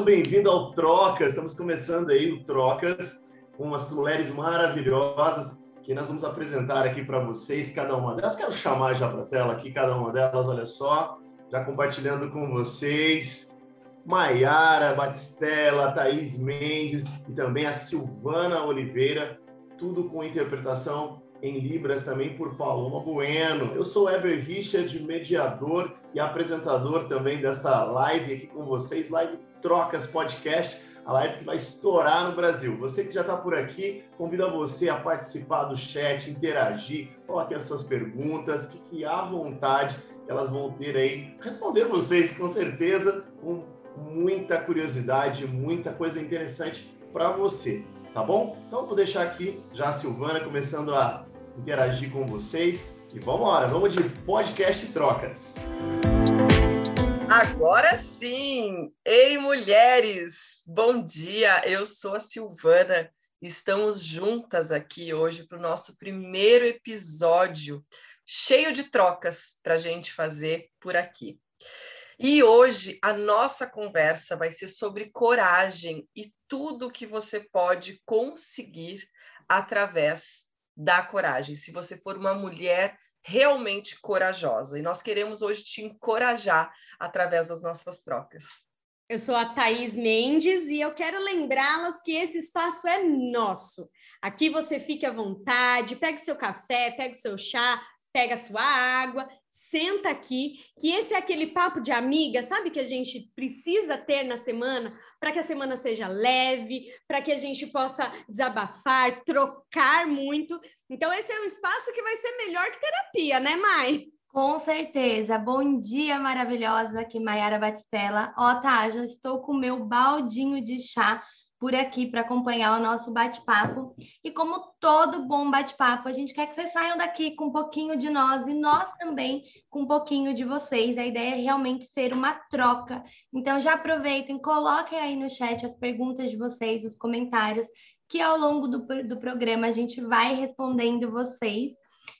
sejam bem-vindos ao Trocas. Estamos começando aí o Trocas com umas mulheres maravilhosas que nós vamos apresentar aqui para vocês, cada uma delas. Quero chamar já para a tela aqui cada uma delas, olha só, já compartilhando com vocês. Maiara Batistella, Thaís Mendes e também a Silvana Oliveira, tudo com interpretação em Libras também por Paloma Bueno. Eu sou Eber Richard, mediador e apresentador também dessa live aqui com vocês, live Trocas Podcast, a live que vai estourar no Brasil. Você que já está por aqui, convido você a participar do chat, interagir, coloque as suas perguntas, fique à vontade, elas vão ter aí, responder vocês com certeza, com muita curiosidade, muita coisa interessante para você tá bom? Então vou deixar aqui já a Silvana começando a interagir com vocês. E vamos embora, vamos de podcast trocas. Agora sim! Ei, mulheres! Bom dia! Eu sou a Silvana. Estamos juntas aqui hoje para o nosso primeiro episódio, cheio de trocas para a gente fazer por aqui. E hoje a nossa conversa vai ser sobre coragem e tudo que você pode conseguir através da coragem, se você for uma mulher realmente corajosa. E nós queremos hoje te encorajar através das nossas trocas. Eu sou a Thaís Mendes e eu quero lembrá-las que esse espaço é nosso. Aqui você fique à vontade, pegue seu café, pegue seu chá, pega sua água, senta aqui, que esse é aquele papo de amiga, sabe que a gente precisa ter na semana para que a semana seja leve, para que a gente possa desabafar, trocar muito. Então esse é um espaço que vai ser melhor que terapia, né, Mai? Com certeza. Bom dia, maravilhosa, aqui Maiara Batistella. Ó, tá, já estou com o meu baldinho de chá por aqui para acompanhar o nosso bate-papo. E como todo bom bate-papo, a gente quer que vocês saiam daqui com um pouquinho de nós e nós também com um pouquinho de vocês. A ideia é realmente ser uma troca. Então já aproveitem, coloquem aí no chat as perguntas de vocês, os comentários, que ao longo do, do programa a gente vai respondendo vocês.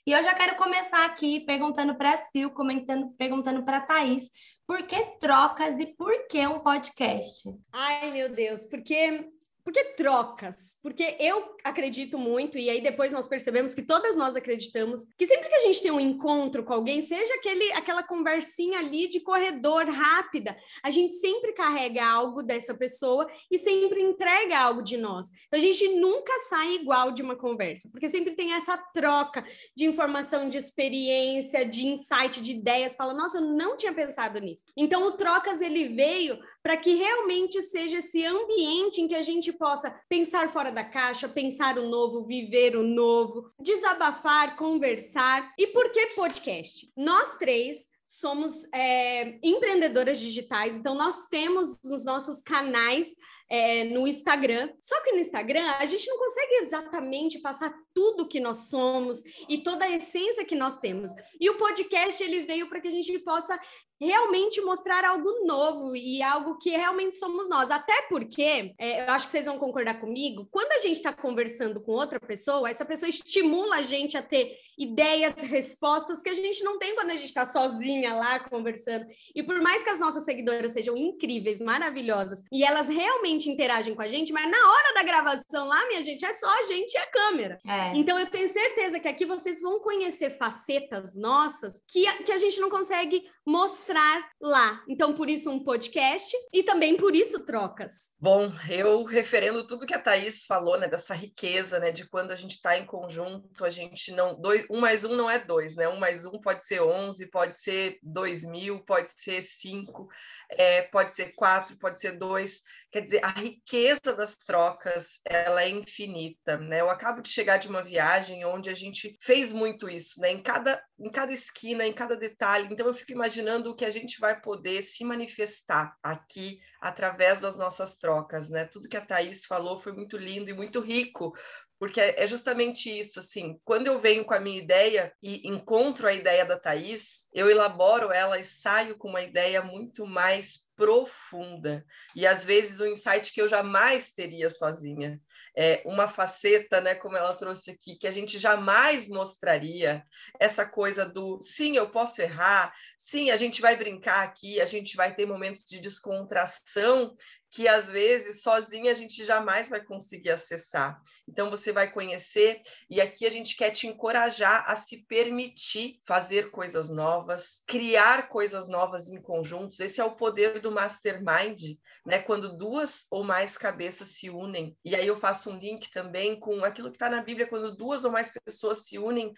E eu já quero começar aqui perguntando para a Sil, comentando, perguntando para a Thaís, por que trocas e por que um podcast? Ai, meu Deus, porque porque trocas? Porque eu acredito muito, e aí depois nós percebemos que todas nós acreditamos, que sempre que a gente tem um encontro com alguém, seja aquele, aquela conversinha ali de corredor rápida, a gente sempre carrega algo dessa pessoa e sempre entrega algo de nós. Então a gente nunca sai igual de uma conversa, porque sempre tem essa troca de informação, de experiência, de insight, de ideias. Fala, nossa, eu não tinha pensado nisso. Então o Trocas ele veio para que realmente seja esse ambiente em que a gente possa pensar fora da caixa, pensar o novo, viver o novo, desabafar, conversar. E por que podcast? Nós três somos é, empreendedoras digitais, então nós temos nos nossos canais é, no Instagram. Só que no Instagram a gente não consegue exatamente passar tudo que nós somos e toda a essência que nós temos. E o podcast ele veio para que a gente possa realmente mostrar algo novo e algo que realmente somos nós. Até porque, é, eu acho que vocês vão concordar comigo, quando a gente está conversando com outra pessoa, essa pessoa estimula a gente a ter ideias, respostas que a gente não tem quando a gente está sozinha lá conversando. E por mais que as nossas seguidoras sejam incríveis, maravilhosas, e elas realmente interagem com a gente, mas na hora da gravação lá, minha gente, é só a gente e a câmera. É. Então eu tenho certeza que aqui vocês vão conhecer facetas nossas que, que a gente não consegue mostrar lá. Então, por isso, um podcast e também por isso trocas. Bom, eu referendo tudo que a Thaís falou, né, dessa riqueza, né, de quando a gente está em conjunto, a gente não. Dois, um mais um não é dois, né? Um mais um pode ser onze, pode ser dois mil, pode ser cinco, é, pode ser quatro, pode ser dois. Quer dizer, a riqueza das trocas, ela é infinita, né? Eu acabo de chegar de uma viagem onde a gente fez muito isso, né? Em cada, em cada esquina, em cada detalhe. Então, eu fico imaginando o que a gente vai poder se manifestar aqui através das nossas trocas, né? Tudo que a Thaís falou foi muito lindo e muito rico, porque é, é justamente isso, assim, quando eu venho com a minha ideia e encontro a ideia da Thaís, eu elaboro ela e saio com uma ideia muito mais profunda e às vezes um insight que eu jamais teria sozinha. é, uma faceta, né, como ela trouxe aqui, que a gente jamais mostraria, essa coisa do sim, eu posso errar, sim, a gente vai brincar aqui, a gente vai ter momentos de descontração que às vezes sozinha a gente jamais vai conseguir acessar. Então você vai conhecer e aqui a gente quer te encorajar a se permitir fazer coisas novas, criar coisas novas em conjuntos. Esse é o poder do mastermind, né? Quando duas ou mais cabeças se unem. E aí eu faço um link também com aquilo que está na Bíblia, quando duas ou mais pessoas se unem,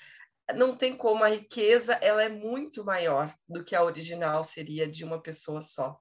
não tem como, a riqueza ela é muito maior do que a original seria de uma pessoa só.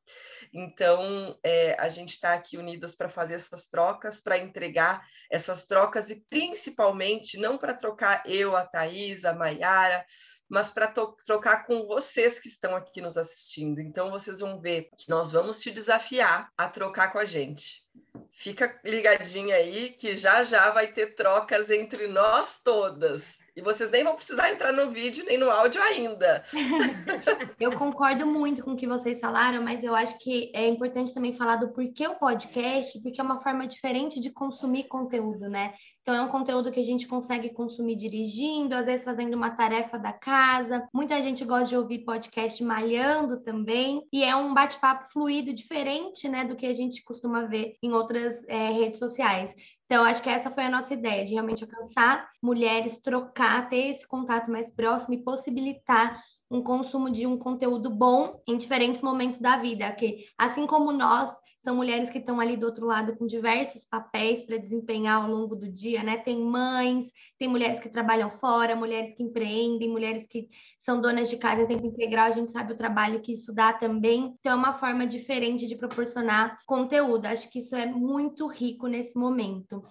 Então, é, a gente está aqui unidas para fazer essas trocas, para entregar essas trocas e principalmente não para trocar eu, a Thaís, a Maiara, mas para trocar com vocês que estão aqui nos assistindo. Então, vocês vão ver que nós vamos te desafiar a trocar com a gente. Fica ligadinha aí que já já vai ter trocas entre nós todas. E vocês nem vão precisar entrar no vídeo nem no áudio ainda. eu concordo muito com o que vocês falaram, mas eu acho que é importante também falar do porquê o podcast, porque é uma forma diferente de consumir conteúdo, né? Então, é um conteúdo que a gente consegue consumir dirigindo, às vezes fazendo uma tarefa da casa. Muita gente gosta de ouvir podcast malhando também. E é um bate-papo fluido, diferente, né, do que a gente costuma ver em outras é, redes sociais. Então, acho que essa foi a nossa ideia, de realmente alcançar mulheres, trocar, ter esse contato mais próximo e possibilitar um consumo de um conteúdo bom em diferentes momentos da vida, que assim como nós são mulheres que estão ali do outro lado com diversos papéis para desempenhar ao longo do dia, né? Tem mães, tem mulheres que trabalham fora, mulheres que empreendem, mulheres que são donas de casa em tempo integral, a gente sabe o trabalho que isso dá também. Então, é uma forma diferente de proporcionar conteúdo. Acho que isso é muito rico nesse momento.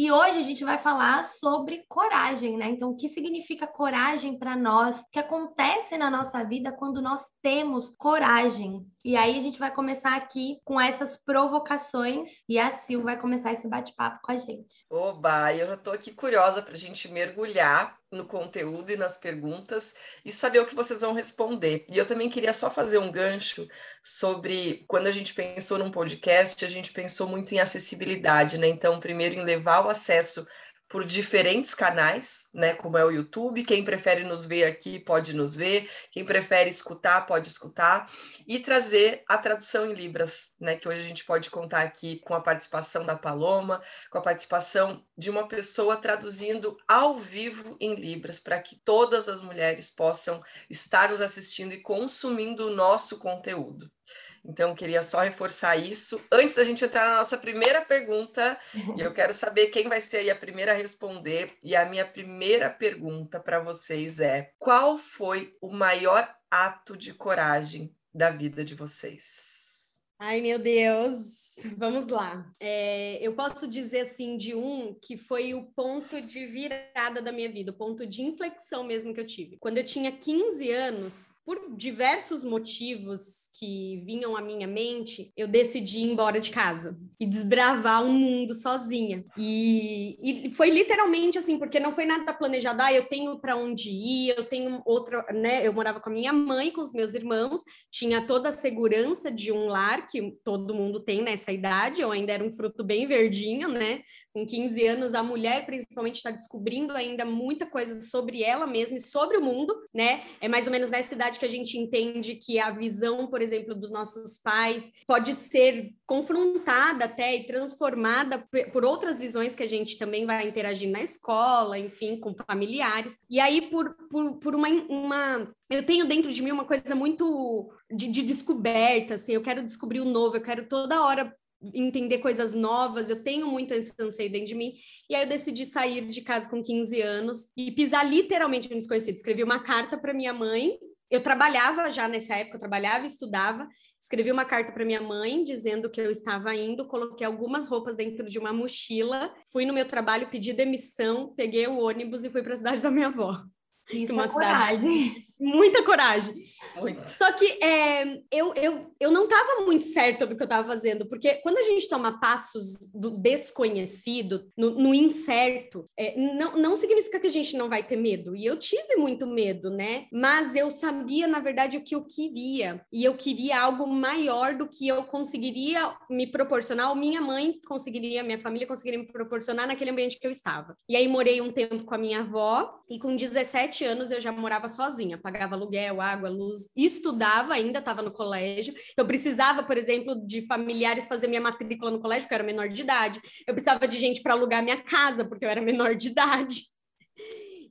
E hoje a gente vai falar sobre coragem, né? Então, o que significa coragem para nós? O que acontece na nossa vida quando nós temos coragem? E aí a gente vai começar aqui com essas provocações e a Sil vai começar esse bate-papo com a gente. Oba, eu já estou aqui curiosa para a gente mergulhar no conteúdo e nas perguntas e saber o que vocês vão responder. E eu também queria só fazer um gancho sobre quando a gente pensou num podcast, a gente pensou muito em acessibilidade, né? Então, primeiro em levar o acesso por diferentes canais, né, como é o YouTube. Quem prefere nos ver aqui pode nos ver, quem prefere escutar pode escutar e trazer a tradução em libras, né, que hoje a gente pode contar aqui com a participação da Paloma, com a participação de uma pessoa traduzindo ao vivo em libras para que todas as mulheres possam estar nos assistindo e consumindo o nosso conteúdo. Então, queria só reforçar isso. Antes da gente entrar na nossa primeira pergunta, e eu quero saber quem vai ser a primeira a responder. E a minha primeira pergunta para vocês é: qual foi o maior ato de coragem da vida de vocês? Ai, meu Deus! Vamos lá. É, eu posso dizer assim de um que foi o ponto de virada da minha vida, o ponto de inflexão mesmo que eu tive. Quando eu tinha 15 anos, por diversos motivos que vinham à minha mente, eu decidi ir embora de casa e desbravar o um mundo sozinha. E, e, foi literalmente assim, porque não foi nada planejado. Ah, eu tenho para onde ir, eu tenho outra, né? Eu morava com a minha mãe, com os meus irmãos, tinha toda a segurança de um lar que todo mundo tem nessa essa idade, eu ainda era um fruto bem verdinho, né? Com 15 anos, a mulher principalmente está descobrindo ainda muita coisa sobre ela mesma e sobre o mundo, né? É mais ou menos nessa idade que a gente entende que a visão, por exemplo, dos nossos pais pode ser confrontada até e transformada por outras visões que a gente também vai interagir na escola, enfim, com familiares. E aí, por, por, por uma, uma. Eu tenho dentro de mim uma coisa muito de, de descoberta, assim, eu quero descobrir o novo, eu quero toda hora entender coisas novas, eu tenho muito esse anseio dentro de mim, e aí eu decidi sair de casa com 15 anos e pisar literalmente no desconhecido. Escrevi uma carta para minha mãe, eu trabalhava já nessa época, eu trabalhava e estudava, escrevi uma carta para minha mãe dizendo que eu estava indo, coloquei algumas roupas dentro de uma mochila, fui no meu trabalho, pedi demissão, peguei o ônibus e fui para a cidade da minha avó. Isso uma é cidade, coragem. Muita coragem. Muito. Só que é, eu, eu, eu não estava muito certa do que eu estava fazendo, porque quando a gente toma passos do desconhecido, no, no incerto, é, não, não significa que a gente não vai ter medo. E eu tive muito medo, né? Mas eu sabia, na verdade, o que eu queria. E eu queria algo maior do que eu conseguiria me proporcionar, ou minha mãe conseguiria, minha família conseguiria me proporcionar naquele ambiente que eu estava. E aí morei um tempo com a minha avó, e com 17 anos eu já morava sozinha, pagava aluguel, água, luz, estudava ainda, estava no colégio. Então, eu precisava, por exemplo, de familiares fazer minha matrícula no colégio, porque eu era menor de idade. Eu precisava de gente para alugar minha casa, porque eu era menor de idade.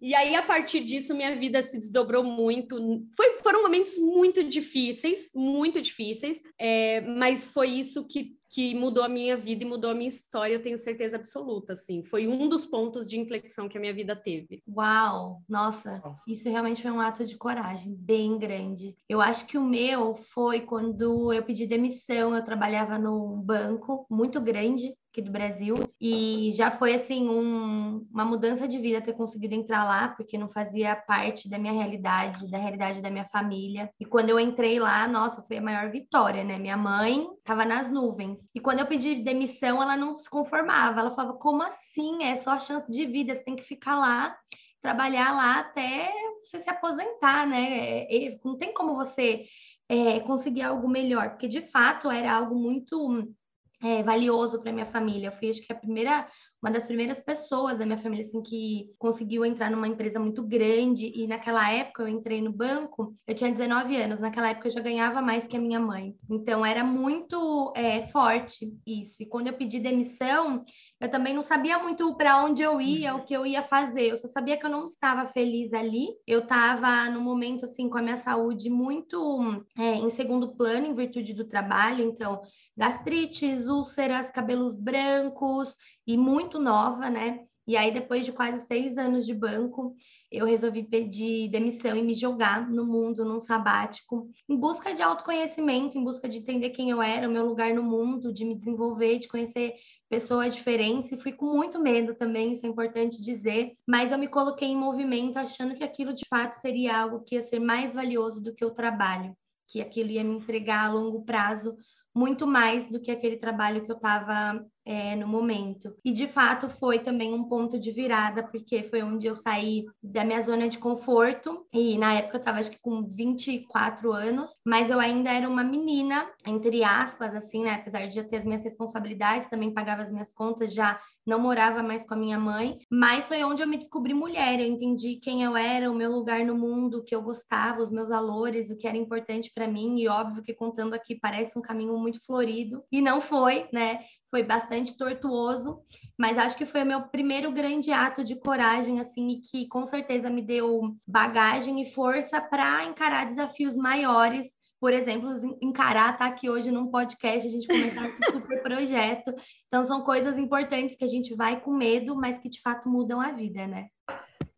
E aí, a partir disso, minha vida se desdobrou muito. Foi, foram momentos muito difíceis, muito difíceis, é, mas foi isso que que mudou a minha vida e mudou a minha história, eu tenho certeza absoluta, assim. Foi um dos pontos de inflexão que a minha vida teve. Uau! Nossa, isso realmente foi um ato de coragem bem grande. Eu acho que o meu foi quando eu pedi demissão, eu trabalhava num banco muito grande aqui do Brasil. E já foi assim um, uma mudança de vida ter conseguido entrar lá, porque não fazia parte da minha realidade, da realidade da minha família. E quando eu entrei lá, nossa, foi a maior vitória, né? Minha mãe estava nas nuvens. E quando eu pedi demissão, ela não se conformava. Ela falava: "Como assim? É só a chance de vida, você tem que ficar lá trabalhar lá até você se aposentar, né? É, não tem como você é, conseguir algo melhor, porque de fato era algo muito é, valioso para minha família. Eu fui, acho que a primeira, uma das primeiras pessoas da minha família assim que conseguiu entrar numa empresa muito grande e naquela época eu entrei no banco, eu tinha 19 anos, naquela época eu já ganhava mais que a minha mãe. Então era muito é, forte isso. E quando eu pedi demissão, eu também não sabia muito para onde eu ia, o que eu ia fazer. Eu só sabia que eu não estava feliz ali. Eu estava no momento assim com a minha saúde muito é, em segundo plano em virtude do trabalho, então gastrites, úlceras, cabelos brancos e muito nova, né? E aí, depois de quase seis anos de banco, eu resolvi pedir demissão e me jogar no mundo, num sabático, em busca de autoconhecimento, em busca de entender quem eu era, o meu lugar no mundo, de me desenvolver, de conhecer pessoas diferentes. E fui com muito medo também, isso é importante dizer, mas eu me coloquei em movimento, achando que aquilo de fato seria algo que ia ser mais valioso do que o trabalho, que aquilo ia me entregar a longo prazo muito mais do que aquele trabalho que eu estava é, no momento. E de fato foi também um ponto de virada, porque foi onde eu saí da minha zona de conforto. E na época eu estava acho que com 24 anos, mas eu ainda era uma menina, entre aspas, assim, né? Apesar de já ter as minhas responsabilidades, também pagava as minhas contas, já não morava mais com a minha mãe, mas foi onde eu me descobri mulher. Eu entendi quem eu era, o meu lugar no mundo, o que eu gostava, os meus valores, o que era importante para mim. E óbvio que contando aqui parece um caminho muito florido, e não foi, né? foi bastante tortuoso, mas acho que foi o meu primeiro grande ato de coragem, assim, e que com certeza me deu bagagem e força para encarar desafios maiores. Por exemplo, encarar estar tá aqui hoje num podcast, a gente comentar esse super projeto. Então, são coisas importantes que a gente vai com medo, mas que de fato mudam a vida, né?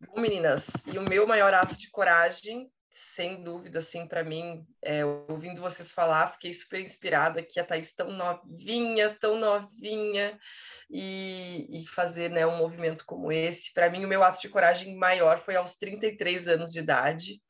Bom, meninas, e o meu maior ato de coragem sem dúvida, assim, para mim, é, ouvindo vocês falar, fiquei super inspirada que a Thaís tão novinha, tão novinha, e, e fazer né, um movimento como esse. Para mim, o meu ato de coragem maior foi aos 33 anos de idade,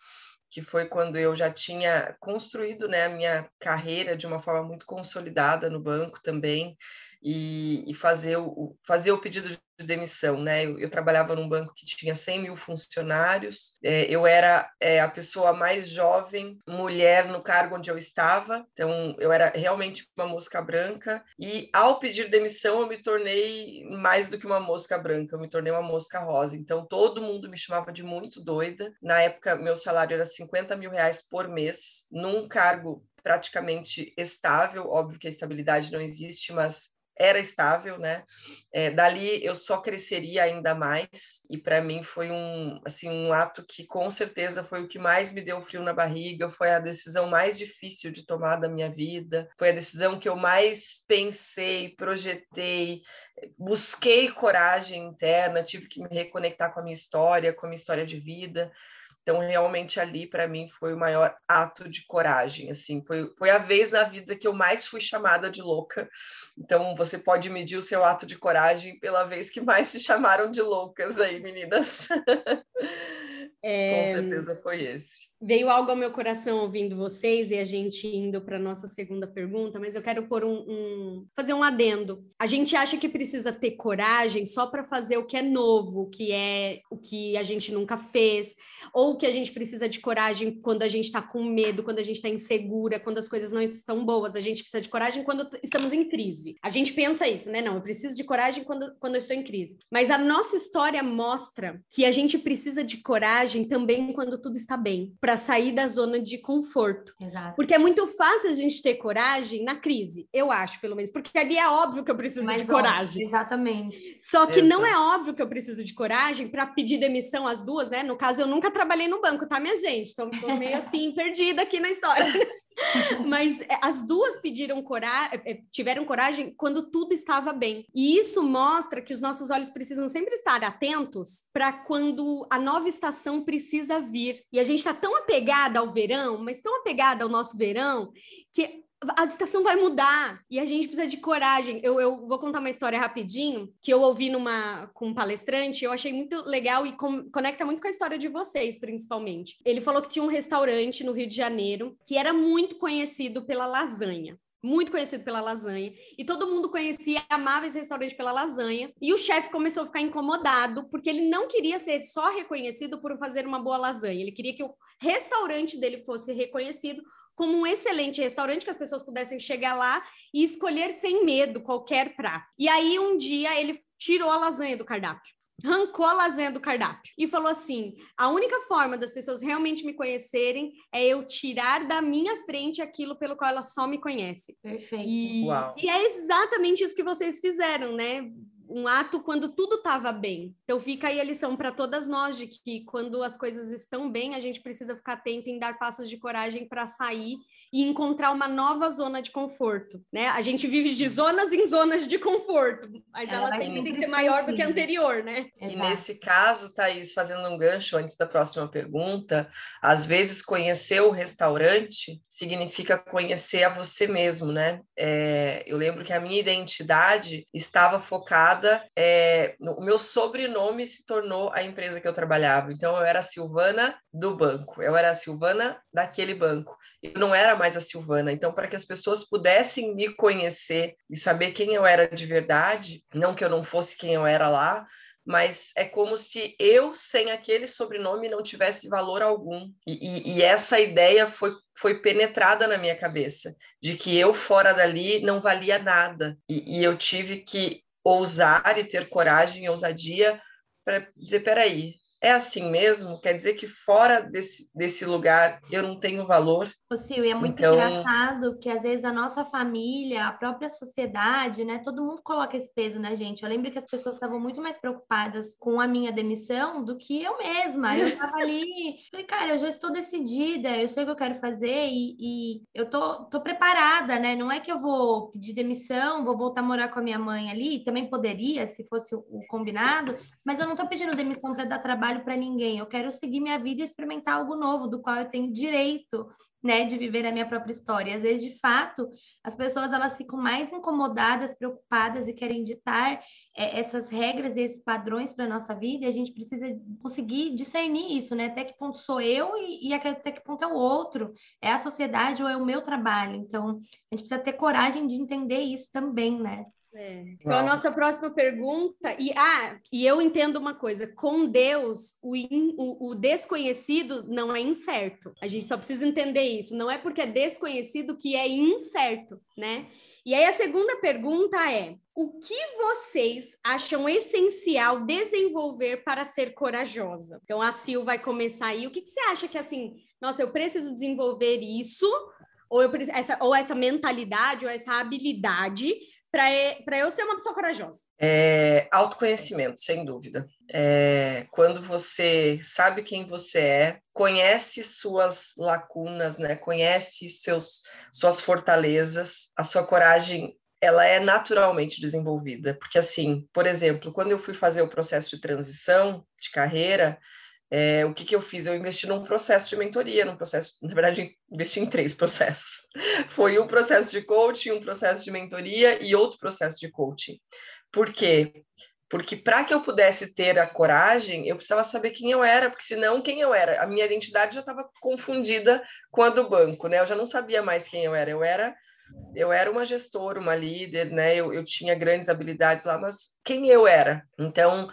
que foi quando eu já tinha construído né, a minha carreira de uma forma muito consolidada no banco também, e, e fazer, o, fazer o pedido de demissão, né? Eu, eu, trabalhava num banco que tinha 100 mil funcionários, é, eu era é, a pessoa mais jovem, mulher no cargo onde eu estava, então eu era realmente uma mosca branca, e ao pedir demissão eu me tornei mais do que uma mosca branca, eu me tornei uma mosca rosa, então todo mundo me chamava de muito doida, na época meu salário era 50 mil reais por mês, num cargo praticamente estável, óbvio que a estabilidade não existe, mas era estável, né? É, dali eu só cresceria ainda mais e para mim foi um assim um ato que com certeza foi o que mais me deu frio na barriga, foi a decisão mais difícil de tomar da minha vida, foi a decisão que eu mais pensei, projetei, busquei coragem interna, tive que me reconectar com a minha história, com a minha história de vida. Então, realmente ali para mim foi o maior ato de coragem, assim, foi, foi a vez na vida que eu mais fui chamada de louca. Então, você pode medir o seu ato de coragem pela vez que mais se chamaram de loucas aí, meninas. É, certeza foi esse. Veio algo ao meu coração ouvindo vocês e a gente indo para nossa segunda pergunta, mas eu quero pôr um, um, fazer um adendo. A gente acha que precisa ter coragem só para fazer o que é novo, o que é o que a gente nunca fez, ou que a gente precisa de coragem quando a gente está com medo, quando a gente está insegura, quando as coisas não estão boas. A gente precisa de coragem quando estamos em crise. A gente pensa isso, né? Não, eu preciso de coragem quando, quando eu estou em crise. Mas a nossa história mostra que a gente precisa de coragem também quando tudo está bem. Pra para sair da zona de conforto. Exato. Porque é muito fácil a gente ter coragem na crise, eu acho, pelo menos, porque ali é óbvio que eu preciso Mais de coragem. exatamente. Só que Exato. não é óbvio que eu preciso de coragem para pedir demissão as duas, né? No caso, eu nunca trabalhei no banco, tá, minha gente? Então, tô meio assim, perdida aqui na história. Mas é, as duas pediram coragem, é, tiveram coragem quando tudo estava bem. E isso mostra que os nossos olhos precisam sempre estar atentos para quando a nova estação precisa vir. E a gente está tão apegada ao verão, mas tão apegada ao nosso verão, que a estação vai mudar e a gente precisa de coragem. Eu, eu vou contar uma história rapidinho que eu ouvi numa com um palestrante, eu achei muito legal e com, conecta muito com a história de vocês, principalmente. Ele falou que tinha um restaurante no Rio de Janeiro que era muito conhecido pela lasanha muito conhecido pela lasanha, e todo mundo conhecia, amava esse restaurante pela lasanha, e o chefe começou a ficar incomodado, porque ele não queria ser só reconhecido por fazer uma boa lasanha, ele queria que o restaurante dele fosse reconhecido como um excelente restaurante que as pessoas pudessem chegar lá e escolher sem medo qualquer prato. E aí um dia ele tirou a lasanha do cardápio arrancou a lasanha do cardápio e falou assim: a única forma das pessoas realmente me conhecerem é eu tirar da minha frente aquilo pelo qual elas só me conhecem. Perfeito. E, e é exatamente isso que vocês fizeram, né? Um ato quando tudo estava bem. Então fica aí a lição para todas nós de que quando as coisas estão bem, a gente precisa ficar atento em dar passos de coragem para sair e encontrar uma nova zona de conforto, né? A gente vive de zonas em zonas de conforto, mas ela, ela sempre tem que ser maior do que a anterior, né? E nesse caso, Thaís, fazendo um gancho antes da próxima pergunta, às vezes conhecer o restaurante significa conhecer a você mesmo, né? É, eu lembro que a minha identidade estava focada é, o meu sobrenome se tornou a empresa que eu trabalhava. Então, eu era a Silvana do banco, eu era a Silvana daquele banco. Eu não era mais a Silvana. Então, para que as pessoas pudessem me conhecer e saber quem eu era de verdade, não que eu não fosse quem eu era lá, mas é como se eu, sem aquele sobrenome, não tivesse valor algum. E, e, e, essa ideia foi, foi penetrada na minha cabeça, de que eu, fora dali, não valia nada. E, e eu tive que ousar e ter coragem e ousadia para dizer, peraí, é assim mesmo? Quer dizer que fora desse, desse lugar eu não tenho valor? Sil, e é muito então... engraçado que às vezes a nossa família, a própria sociedade, né? Todo mundo coloca esse peso na gente. Eu lembro que as pessoas estavam muito mais preocupadas com a minha demissão do que eu mesma. Eu estava ali, falei, cara, eu já estou decidida, eu sei o que eu quero fazer e, e eu tô, tô preparada, né? Não é que eu vou pedir demissão, vou voltar a morar com a minha mãe ali, também poderia, se fosse o, o combinado, mas eu não estou pedindo demissão para dar trabalho trabalho para ninguém. Eu quero seguir minha vida e experimentar algo novo, do qual eu tenho direito, né, de viver a minha própria história. Às vezes, de fato, as pessoas elas ficam mais incomodadas, preocupadas e querem ditar é, essas regras e esses padrões para nossa vida. E a gente precisa conseguir discernir isso, né? Até que ponto sou eu e, e até que ponto é o outro? É a sociedade ou é o meu trabalho? Então, a gente precisa ter coragem de entender isso também, né? É. Então, a nossa próxima pergunta, e, ah, e eu entendo uma coisa: com Deus, o, in, o, o, desconhecido não é incerto. A gente só precisa entender isso. Não é porque é desconhecido que é incerto, né? E aí a segunda pergunta é: o que vocês acham essencial desenvolver para ser corajosa? Então a Sil vai começar aí. O que, que você acha que assim, nossa, eu preciso desenvolver isso, ou eu essa, ou essa mentalidade, ou essa habilidade para eu ser uma pessoa corajosa? É, autoconhecimento, sem dúvida. É, quando você sabe quem você é, conhece suas lacunas, né? conhece seus, suas fortalezas, a sua coragem ela é naturalmente desenvolvida. Porque, assim, por exemplo, quando eu fui fazer o processo de transição de carreira, é, o que, que eu fiz? Eu investi num processo de mentoria, num processo, na verdade, investi em três processos. Foi um processo de coaching, um processo de mentoria e outro processo de coaching. Por quê? Porque para que eu pudesse ter a coragem, eu precisava saber quem eu era, porque senão quem eu era? A minha identidade já estava confundida com a do banco, né? Eu já não sabia mais quem eu era. Eu era eu era uma gestora, uma líder, né? Eu, eu tinha grandes habilidades lá, mas quem eu era? Então,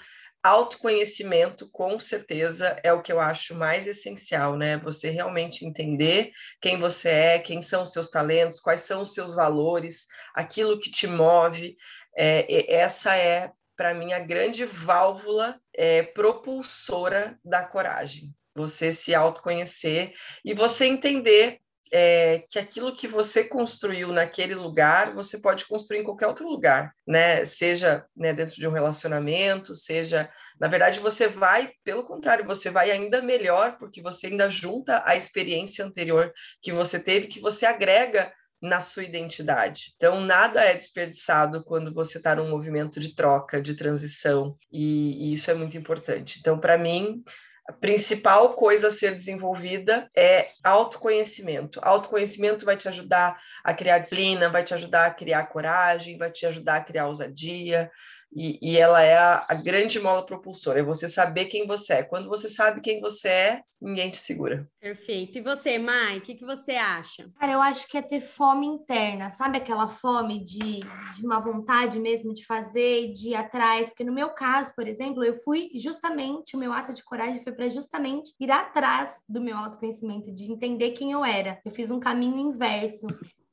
autoconhecimento, com certeza, é o que eu acho mais essencial, né? Você realmente entender quem você é, quem são os seus talentos, quais são os seus valores, aquilo que te move. É, essa é, para mim, a grande válvula é, propulsora da coragem. Você se autoconhecer e você entender é, que aquilo que você construiu naquele lugar, você pode construir em qualquer outro lugar, né? Seja né, dentro de um relacionamento, seja. Na verdade, você vai, pelo contrário, você vai ainda melhor, porque você ainda junta a experiência anterior que você teve, que você agrega na sua identidade. Então, nada é desperdiçado quando você está num movimento de troca, de transição, e, e isso é muito importante. Então, para mim, a principal coisa a ser desenvolvida é autoconhecimento. Autoconhecimento vai te ajudar a criar disciplina, vai te ajudar a criar coragem, vai te ajudar a criar ousadia, e, e ela é a, a, grande mola propulsora, é você saber quem você é. Quando você sabe quem você é, ninguém te segura. Perfeito. E você, Mai, o que, que você acha? Cara, eu acho que é ter fome interna, sabe aquela fome de, de uma vontade mesmo de fazer, de ir atrás? Que no meu caso, por exemplo, eu fui justamente, o meu ato de coragem foi para justamente ir atrás do meu autoconhecimento, de entender quem eu era. Eu fiz um caminho inverso.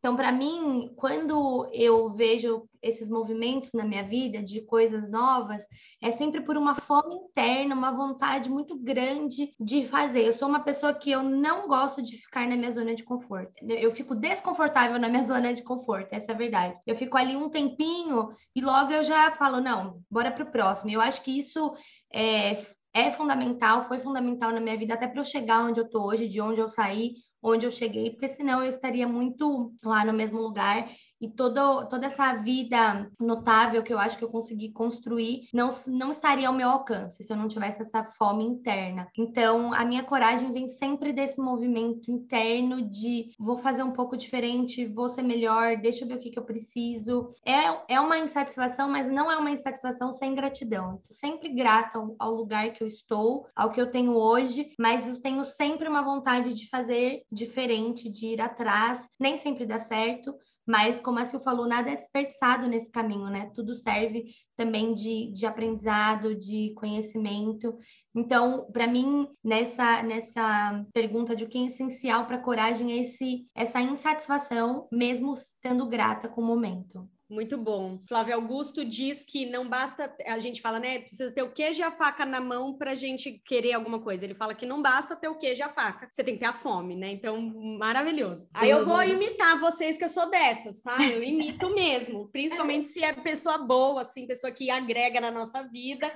Então, para mim, quando eu vejo esses movimentos na minha vida de coisas novas, é sempre por uma fome interna, uma vontade muito grande de fazer. Eu sou uma pessoa que eu não gosto de ficar na minha zona de conforto. Eu fico desconfortável na minha zona de conforto, essa é a verdade. Eu fico ali um tempinho e logo eu já falo, não, bora pro próximo. Eu acho que isso é, é fundamental, foi fundamental na minha vida até para eu chegar onde eu tô hoje, de onde eu saí, onde eu cheguei, porque senão eu estaria muito lá no mesmo lugar e todo, toda essa vida notável que eu acho que eu consegui construir não, não estaria ao meu alcance se eu não tivesse essa fome interna. Então, a minha coragem vem sempre desse movimento interno de vou fazer um pouco diferente, vou ser melhor, deixa eu ver o que, que eu preciso. É, é uma insatisfação, mas não é uma insatisfação sem gratidão. Estou sempre grata ao, ao lugar que eu estou, ao que eu tenho hoje, mas eu tenho sempre uma vontade de fazer diferente, de ir atrás. Nem sempre dá certo, mas, como a Sil falou, nada é desperdiçado nesse caminho, né? Tudo serve também de, de aprendizado, de conhecimento. Então, para mim, nessa, nessa pergunta de o que é essencial para a coragem é esse, essa insatisfação, mesmo estando grata com o momento. Muito bom. Flávio Augusto diz que não basta, a gente fala, né? Precisa ter o queijo e a faca na mão para a gente querer alguma coisa. Ele fala que não basta ter o queijo e a faca, você tem que ter a fome, né? Então, maravilhoso. Aí eu vou imitar vocês, que eu sou dessas, tá? Eu imito mesmo, principalmente se é pessoa boa, assim, pessoa que agrega na nossa vida.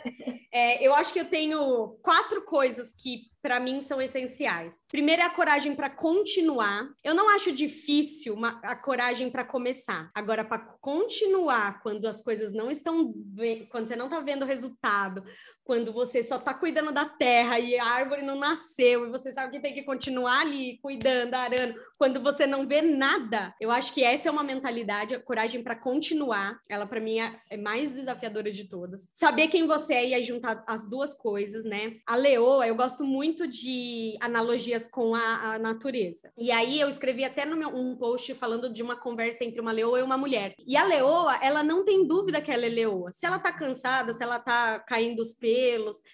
É, eu acho que eu tenho quatro coisas que para mim são essenciais. Primeiro é a coragem para continuar. Eu não acho difícil uma, a coragem para começar. Agora, para continuar quando as coisas não estão, quando você não está vendo o resultado, quando você só está cuidando da terra e a árvore não nasceu e você sabe que tem que continuar ali cuidando, arando, quando você não vê nada. Eu acho que essa é uma mentalidade, a coragem para continuar. Ela para mim é, é mais desafiadora de todas. Saber quem você é e aí juntar as duas coisas, né? A leoa, eu gosto muito de analogias com a, a natureza. E aí eu escrevi até no meu um post falando de uma conversa entre uma leoa e uma mulher. E a leoa, ela não tem dúvida que ela é leoa. Se ela tá cansada, se ela tá caindo os pelos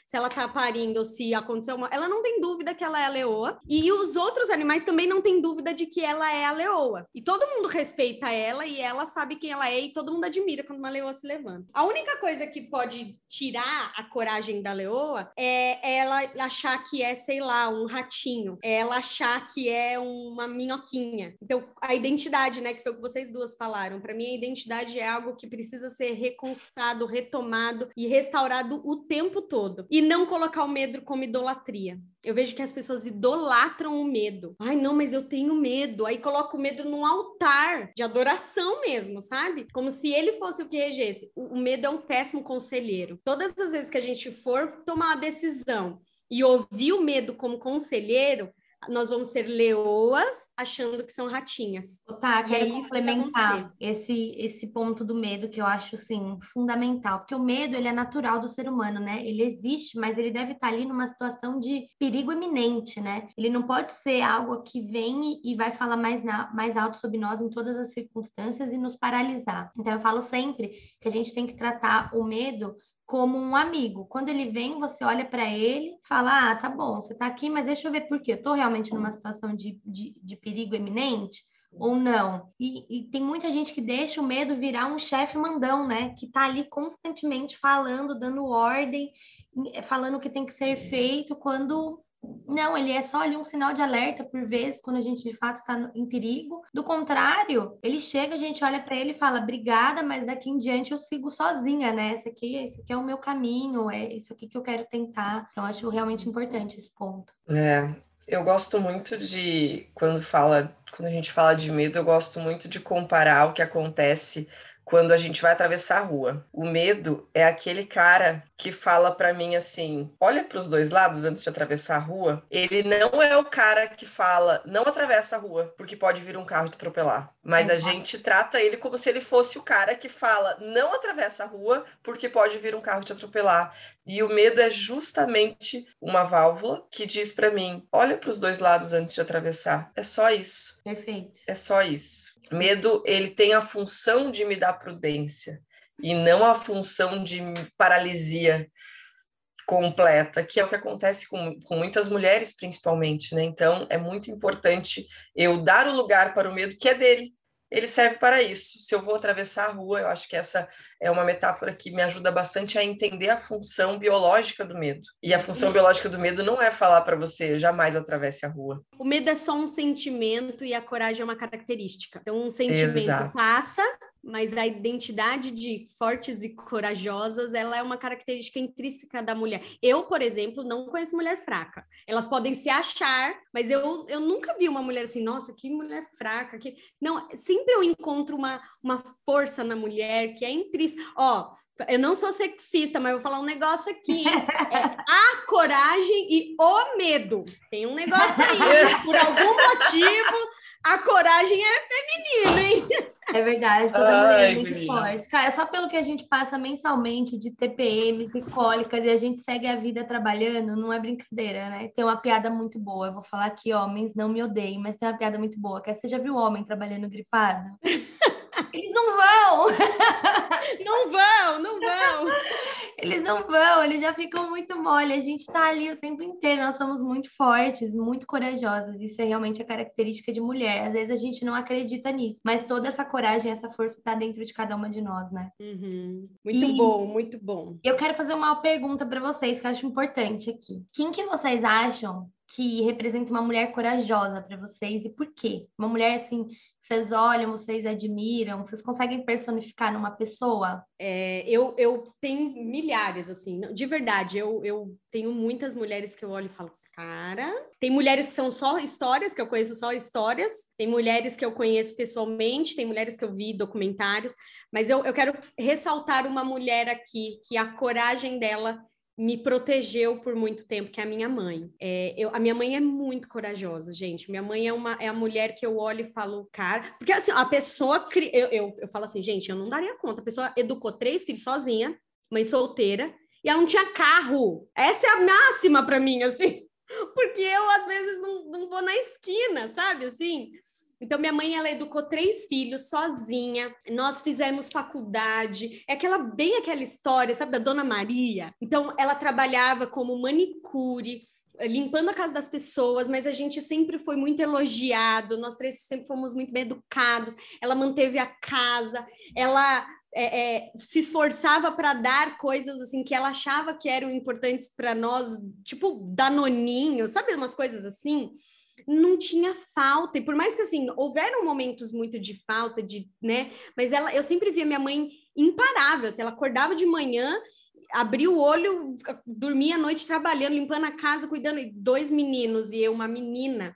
se ela tá parindo, se aconteceu uma. Ela não tem dúvida que ela é a leoa. E os outros animais também não têm dúvida de que ela é a leoa. E todo mundo respeita ela e ela sabe quem ela é e todo mundo admira quando uma leoa se levanta. A única coisa que pode tirar a coragem da leoa é ela achar que é, sei lá, um ratinho. É ela achar que é uma minhoquinha. Então, a identidade, né, que foi o que vocês duas falaram. Para mim, a identidade é algo que precisa ser reconquistado, retomado e restaurado o tempo tempo todo. E não colocar o medo como idolatria. Eu vejo que as pessoas idolatram o medo. Ai, não, mas eu tenho medo. Aí coloca o medo num altar de adoração mesmo, sabe? Como se ele fosse o que regesse. O, medo é um péssimo conselheiro. Todas as vezes que a gente for tomar uma decisão e ouvir o medo como conselheiro, nós vamos ser leoas achando que são ratinhas. Tá, quero complementar esse, esse ponto do medo que eu acho, assim, fundamental. Porque o medo, ele é natural do ser humano, né? Ele existe, mas ele deve estar ali numa situação de perigo iminente, né? Ele não pode ser algo que vem e vai falar mais, na, mais alto sobre nós em todas as circunstâncias e nos paralisar. Então, eu falo sempre que a gente tem que tratar o medo como um amigo. Quando ele vem, você olha para ele, fala: Ah, tá bom, você tá aqui, mas deixa eu ver por quê. Eu tô realmente numa situação de, de, de perigo eminente ou não? E, e, tem muita gente que deixa o medo virar um chefe mandão, né? Que tá ali constantemente falando, dando ordem, falando o que tem que ser feito, quando não, ele é só ali um sinal de alerta por vezes, quando a gente de fato está em perigo. Do contrário, ele chega, a gente olha para ele e fala: "Obrigada, mas daqui em diante eu sigo sozinha, né? Esse aqui, esse aqui é o meu caminho, é isso aqui que eu quero tentar". Então acho realmente importante esse ponto. É, eu gosto muito de quando fala, quando a gente fala de medo, eu gosto muito de comparar o que acontece quando a gente vai atravessar a rua. O medo é aquele cara que fala para mim assim: olha para os dois lados antes de atravessar a rua. Ele não é o cara que fala, não atravessa a rua, porque pode vir um carro te atropelar. Mas uhum. a gente trata ele como se ele fosse o cara que fala, não atravessa a rua, porque pode vir um carro te atropelar. E o medo é justamente uma válvula que diz para mim: olha para os dois lados antes de atravessar. É só isso. Perfeito. É só isso. Medo, ele tem a função de me dar prudência e não a função de paralisia completa, que é o que acontece com, com muitas mulheres, principalmente, né? Então, é muito importante eu dar o lugar para o medo que é dele, ele serve para isso. Se eu vou atravessar a rua, eu acho que essa é uma metáfora que me ajuda bastante a entender a função biológica do medo. E a função biológica do medo não é falar para você jamais atravesse a rua. O medo é só um sentimento e a coragem é uma característica. Então, um sentimento Exato. passa, mas a identidade de fortes e corajosas, ela é uma característica intrínseca da mulher. Eu, por exemplo, não conheço mulher fraca. Elas podem se achar, mas eu, eu nunca vi uma mulher assim, nossa, que mulher fraca. Que... Não, sempre eu encontro uma, uma força na mulher que é intrínseca. Ó, eu não sou sexista, mas vou falar um negócio aqui. É a coragem e o medo. Tem um negócio aí, por algum motivo, a coragem é feminina, hein? É verdade, toda mulher é muito meninas. forte. Cara, só pelo que a gente passa mensalmente de TPM, e cólicas e a gente segue a vida trabalhando, não é brincadeira, né? Tem uma piada muito boa. Eu vou falar que homens não me odeiem, mas tem uma piada muito boa. Que é, você já viu homem trabalhando gripado? Eles não vão! Não vão, não vão! Eles não vão, eles já ficam muito mole. A gente tá ali o tempo inteiro, nós somos muito fortes, muito corajosas. Isso é realmente a característica de mulher. Às vezes a gente não acredita nisso, mas toda essa coragem, essa força tá dentro de cada uma de nós, né? Uhum. Muito e bom, muito bom. Eu quero fazer uma pergunta para vocês que eu acho importante aqui. Quem que vocês acham que representa uma mulher corajosa para vocês e por quê? Uma mulher assim, vocês olham, vocês admiram, vocês conseguem personificar numa pessoa? É, eu, eu tenho milhares, assim, de verdade, eu, eu tenho muitas mulheres que eu olho e falo, cara. Tem mulheres que são só histórias, que eu conheço só histórias. Tem mulheres que eu conheço pessoalmente, tem mulheres que eu vi documentários. Mas eu, eu quero ressaltar uma mulher aqui, que a coragem dela me protegeu por muito tempo, que é a minha mãe. É, eu, a minha mãe é muito corajosa, gente. Minha mãe é, uma, é a mulher que eu olho e falo, cara. Porque assim, a pessoa. Eu, eu, eu falo assim, gente, eu não daria conta. A pessoa educou três filhos sozinha, mãe solteira, e ela não tinha carro. Essa é a máxima para mim, assim. Porque eu, às vezes, não, não vou na esquina, sabe? Assim. Então, minha mãe, ela educou três filhos sozinha. Nós fizemos faculdade. É aquela, bem aquela história, sabe, da Dona Maria. Então, ela trabalhava como manicure, limpando a casa das pessoas, mas a gente sempre foi muito elogiado, nós três sempre fomos muito bem educados. Ela manteve a casa, ela é, é, se esforçava para dar coisas assim que ela achava que eram importantes para nós, tipo danoninho, sabe, umas coisas assim não tinha falta. E por mais que assim, houveram momentos muito de falta, de, né? Mas ela, eu sempre via minha mãe imparável. Assim, ela acordava de manhã, abria o olho, dormia a noite trabalhando, limpando a casa, cuidando de dois meninos e eu, uma menina.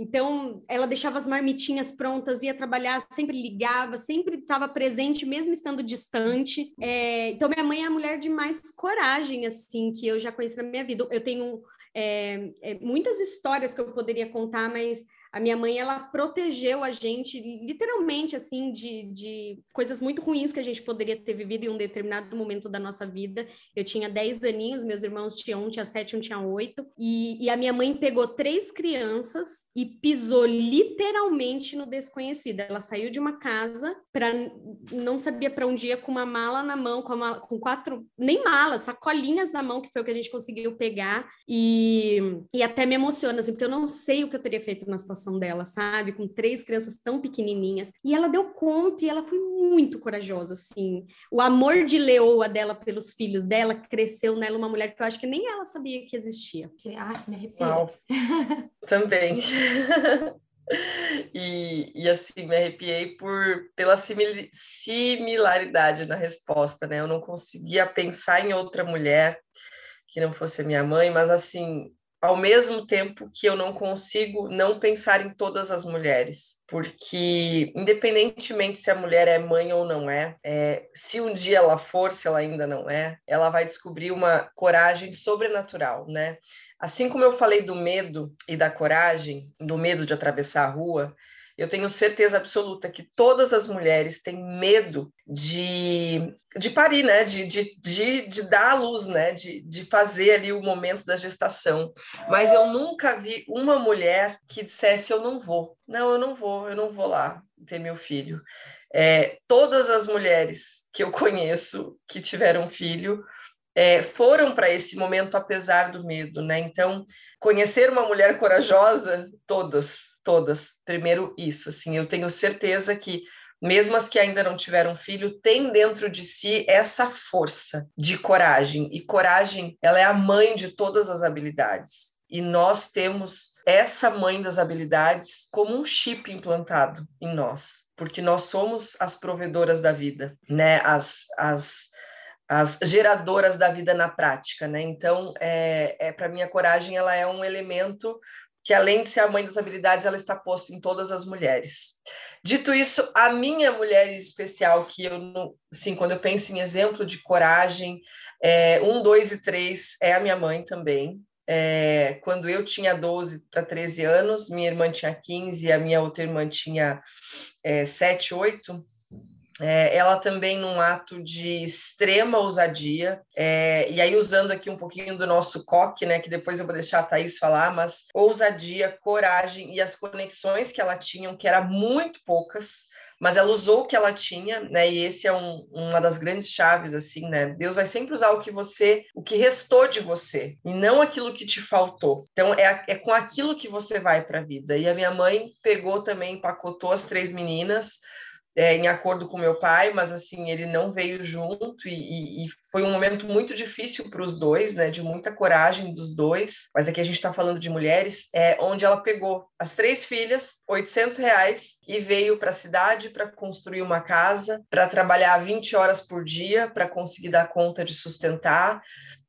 Então, ela deixava as marmitinhas prontas, ia trabalhar, sempre ligava, sempre estava presente, mesmo estando distante. É, então, minha mãe é a mulher de mais coragem, assim, que eu já conheci na minha vida. Eu tenho é, é, muitas histórias que eu poderia contar, mas a minha mãe, ela protegeu a gente, literalmente, assim, de, de coisas muito ruins que a gente poderia ter vivido em um determinado momento da nossa vida. Eu tinha 10 aninhos, meus irmãos tinham um, tinha 7, um tinha 8. E, e a minha mãe pegou três crianças e pisou literalmente no desconhecido. Ela saiu de uma casa para não sabia para onde ia com uma mala na mão, com, mala, com quatro, nem malas, sacolinhas na mão, que foi o que a gente conseguiu pegar. E, e até me emociona, assim, porque eu não sei o que eu teria feito na situação situação dela, sabe? Com três crianças tão pequenininhas. E ela deu conta e ela foi muito corajosa, assim. O amor de leoa dela pelos filhos dela cresceu nela uma mulher que eu acho que nem ela sabia que existia. Ai, me arrepiei. Também. E, e, assim, me arrepiei por, pela simil, similaridade na resposta, né? Eu não conseguia pensar em outra mulher que não fosse a minha mãe, mas assim, ao mesmo tempo que eu não consigo não pensar em todas as mulheres, porque independentemente se a mulher é mãe ou não é, é, se um dia ela for, se ela ainda não é, ela vai descobrir uma coragem sobrenatural, né? Assim como eu falei do medo e da coragem, do medo de atravessar a rua, eu tenho certeza absoluta que todas as mulheres têm medo de, de parir, né? De, de, de, de dar à luz, né? De, de fazer ali o momento da gestação. Mas eu nunca vi uma mulher que dissesse: Eu não vou, não, eu não vou, eu não vou lá ter meu filho. É, todas as mulheres que eu conheço que tiveram filho é, foram para esse momento apesar do medo, né? Então, conhecer uma mulher corajosa, todas, todas. Primeiro isso, assim, eu tenho certeza que mesmo as que ainda não tiveram filho, têm dentro de si essa força de coragem. E coragem, ela é a mãe de todas as habilidades. E nós temos essa mãe das habilidades como um chip implantado em nós, porque nós somos as provedoras da vida, né? As, as as geradoras da vida na prática, né? Então, é, é para mim a coragem ela é um elemento que além de ser a mãe das habilidades, ela está posta em todas as mulheres. Dito isso, a minha mulher especial, que eu, sim, quando eu penso em exemplo de coragem, é, um, dois e três, é a minha mãe também. É, quando eu tinha 12 para 13 anos, minha irmã tinha 15 e a minha outra irmã tinha é, 7, 8, é, ela também num ato de extrema ousadia, é, e aí usando aqui um pouquinho do nosso coque, né, que depois eu vou deixar a Thaís falar, mas ousadia, coragem e as conexões que ela tinha, que eram muito poucas, mas ela usou o que ela tinha, né? E esse é um, uma das grandes chaves, assim, né? Deus vai sempre usar o que você, o que restou de você, e não aquilo que te faltou. Então, é, é com aquilo que você vai para a vida. E a minha mãe pegou também, empacotou as três meninas, é, em acordo com meu pai, mas assim ele não veio junto e, e foi um momento muito difícil para os dois, né? De muita coragem dos dois. Mas aqui a gente está falando de mulheres, é onde ela pegou as três filhas, 800 reais e veio para a cidade para construir uma casa, para trabalhar 20 horas por dia para conseguir dar conta de sustentar.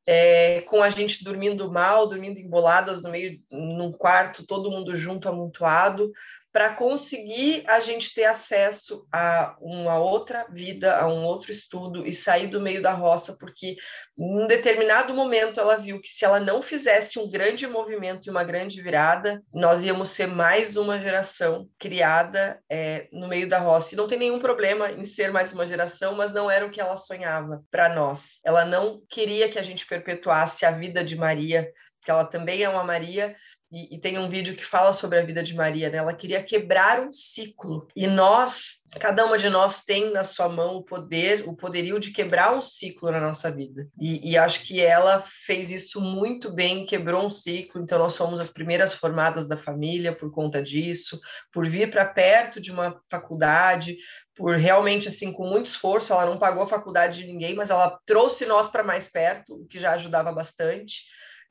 É, com a gente dormindo mal, dormindo emboladas no meio, num quarto, todo mundo junto, amontoado, para conseguir a gente ter acesso a uma outra vida, a um outro estudo e sair do meio da roça, porque em um determinado momento ela viu que se ela não fizesse um grande movimento e uma grande virada, nós íamos ser mais uma geração criada é, no meio da roça. E não tem nenhum problema em ser mais uma geração, mas não era o que ela sonhava para nós. Ela não queria que a gente perpetuasse a vida de Maria, que ela também é uma Maria, e, e, tem um vídeo que fala sobre a vida de Maria, né? Ela queria quebrar um ciclo. E nós, cada uma de nós tem na sua mão o poder, o poderio de quebrar um ciclo na nossa vida. E, e acho que ela fez isso muito bem, quebrou um ciclo. Então, nós somos as primeiras formadas da família por conta disso, por vir para perto de uma faculdade, por realmente, assim, com muito esforço. Ela não pagou a faculdade de ninguém, mas ela trouxe nós para mais perto, o que já ajudava bastante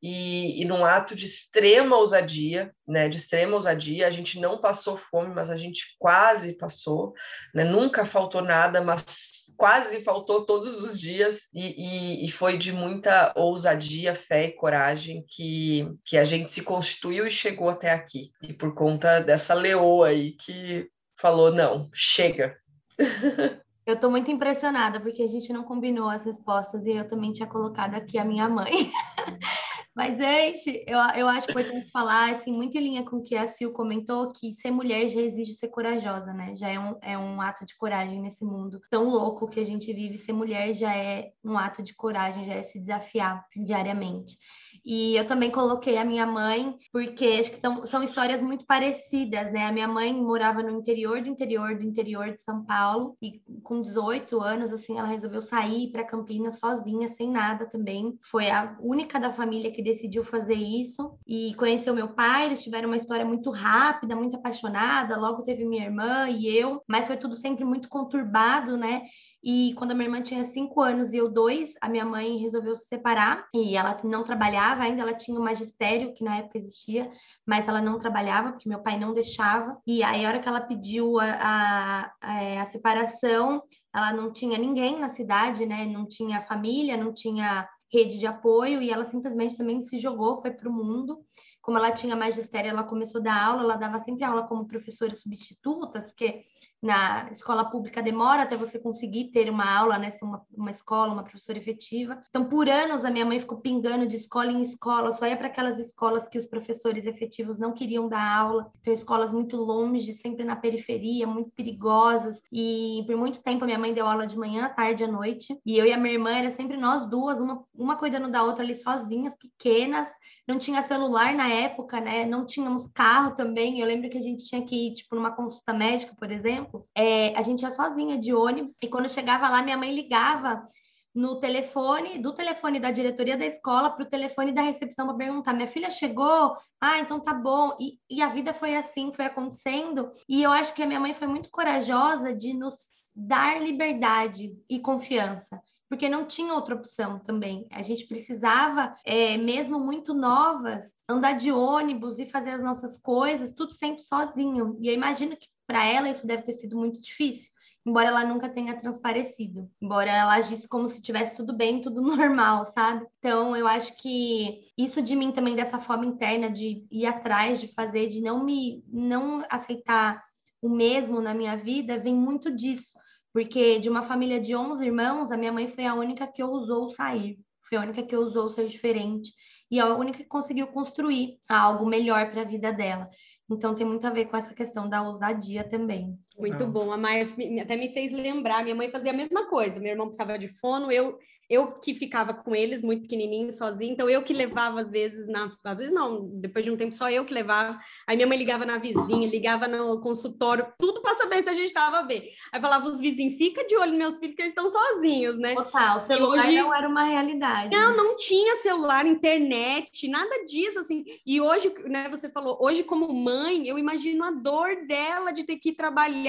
e, e num ato de extrema ousadia, né, de extrema ousadia, a gente não passou fome, mas a gente quase passou, né, nunca faltou nada, mas quase faltou todos os dias, e, e, e foi de muita ousadia, fé e coragem que, que a gente se constituiu e chegou até aqui, e por conta dessa leoa aí que falou, não, chega. Eu estou muito impressionada, porque a gente não combinou as respostas e eu também tinha colocado aqui a minha mãe. Mas, gente, eu, eu acho importante falar, assim, muito em linha com o que a Sil comentou, que ser mulher já exige ser corajosa, né? Já é um, é um ato de coragem nesse mundo tão louco que a gente vive. Ser mulher já é um ato de coragem, já é se desafiar diariamente. E eu também coloquei a minha mãe, porque acho que tão, são histórias muito parecidas, né? A minha mãe morava no interior do interior do interior de São Paulo, e com 18 anos, assim, ela resolveu sair para Campinas sozinha, sem nada também. Foi a única da família que decidiu fazer isso e conheceu meu pai. Eles tiveram uma história muito rápida, muito apaixonada. Logo teve minha irmã e eu, mas foi tudo sempre muito conturbado, né? E quando a minha irmã tinha cinco anos e eu dois, a minha mãe resolveu se separar e ela não trabalhava ainda, ela tinha o magistério, que na época existia, mas ela não trabalhava, porque meu pai não deixava. E aí, a hora que ela pediu a, a, a, é, separação, ela não tinha ninguém na cidade, né? Não tinha família, não tinha rede de apoio, e ela simplesmente também se jogou, foi para o mundo como ela tinha magistério, ela começou a dar aula, ela dava sempre aula como professora substituta, porque na escola pública demora até você conseguir ter uma aula, né, ser uma, uma escola, uma professora efetiva. Então, por anos, a minha mãe ficou pingando de escola em escola, só ia para aquelas escolas que os professores efetivos não queriam dar aula. Então, escolas muito longe, sempre na periferia, muito perigosas. E por muito tempo, a minha mãe deu aula de manhã, tarde, à noite. E eu e a minha irmã, era sempre nós duas, uma, uma cuidando da outra ali sozinhas, pequenas. Não tinha celular na época, né? Não tínhamos carro também. Eu lembro que a gente tinha que ir, tipo, numa consulta médica, por exemplo, é, a gente ia sozinha de ônibus, e quando chegava lá, minha mãe ligava no telefone, do telefone da diretoria da escola para o telefone da recepção para perguntar: minha filha chegou? Ah, então tá bom. E, e a vida foi assim, foi acontecendo. E eu acho que a minha mãe foi muito corajosa de nos dar liberdade e confiança porque não tinha outra opção também. A gente precisava, é, mesmo muito novas, andar de ônibus e fazer as nossas coisas, tudo sempre sozinho. E eu imagino que para ela isso deve ter sido muito difícil, embora ela nunca tenha transparecido, embora ela agisse como se tivesse tudo bem, tudo normal, sabe? Então eu acho que isso de mim também dessa forma interna de ir atrás, de fazer, de não me não aceitar o mesmo na minha vida, vem muito disso, porque de uma família de 11 irmãos, a minha mãe foi a única que ousou sair, foi a única que ousou ser diferente e a única que conseguiu construir algo melhor para a vida dela. Então tem muito a ver com essa questão da ousadia também. Muito bom. A Maia até me fez lembrar. Minha mãe fazia a mesma coisa. Meu irmão precisava de fono, eu eu que ficava com eles muito pequenininho, sozinho, então eu que levava às vezes na, às vezes não, depois de um tempo só eu que levava. Aí minha mãe ligava na vizinha, ligava no consultório, tudo para saber se a gente estava bem. Aí falava os vizinhos, fica de olho nos meus filhos que eles estão sozinhos, né? Total, o celular hoje... não era uma realidade. Não, não tinha celular, internet, nada disso assim. E hoje, né, você falou, hoje como mãe, eu imagino a dor dela de ter que trabalhar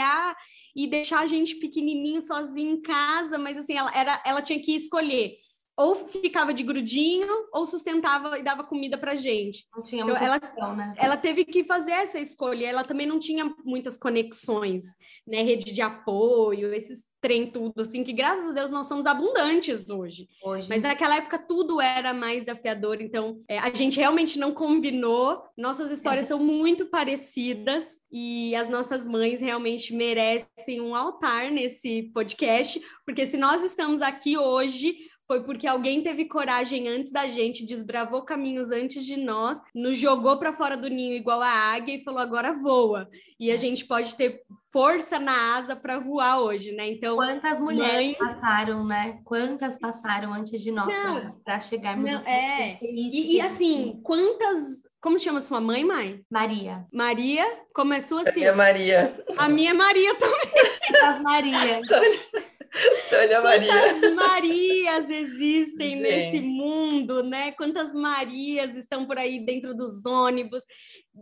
e deixar a gente pequenininho sozinho em casa, mas assim, ela, era, ela tinha que escolher ou ficava de grudinho ou sustentava e dava comida para gente. Não tinha então, ela, opção, né? ela teve que fazer essa escolha. Ela também não tinha muitas conexões, né? Rede de apoio, esses trem tudo assim que graças a Deus nós somos abundantes hoje. hoje. Mas naquela época tudo era mais desafiador. Então é, a gente realmente não combinou. Nossas histórias é. são muito parecidas e as nossas mães realmente merecem um altar nesse podcast, porque se nós estamos aqui hoje foi porque alguém teve coragem antes da gente, desbravou caminhos antes de nós, nos jogou para fora do ninho igual a águia e falou agora voa. E a gente pode ter força na asa para voar hoje, né? Então, quantas mulheres mães... passaram, né? Quantas passaram antes de nós para chegarmos não, é. E, e assim, quantas como chama sua mãe, mãe? Maria. Maria começou assim. A minha Maria. A minha Maria também. As Maria. Tânia Maria. Quantas Marias existem Gente. nesse mundo, né? Quantas Marias estão por aí dentro dos ônibus,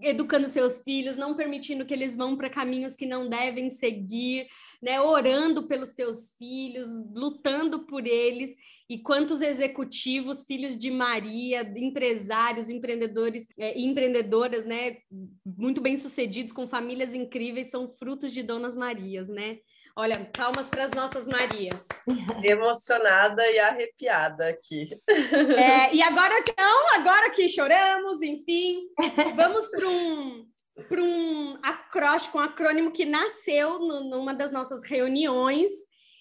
educando seus filhos, não permitindo que eles vão para caminhos que não devem seguir, né? Orando pelos teus filhos, lutando por eles. E quantos executivos, filhos de Maria, empresários, empreendedores é, empreendedoras, né? Muito bem sucedidos, com famílias incríveis, são frutos de Donas Marias, né? Olha, palmas para as nossas Marias. Emocionada e arrepiada aqui. É, e agora não, agora que choramos, enfim, vamos para um para um acróstico, um acrônimo que nasceu no, numa das nossas reuniões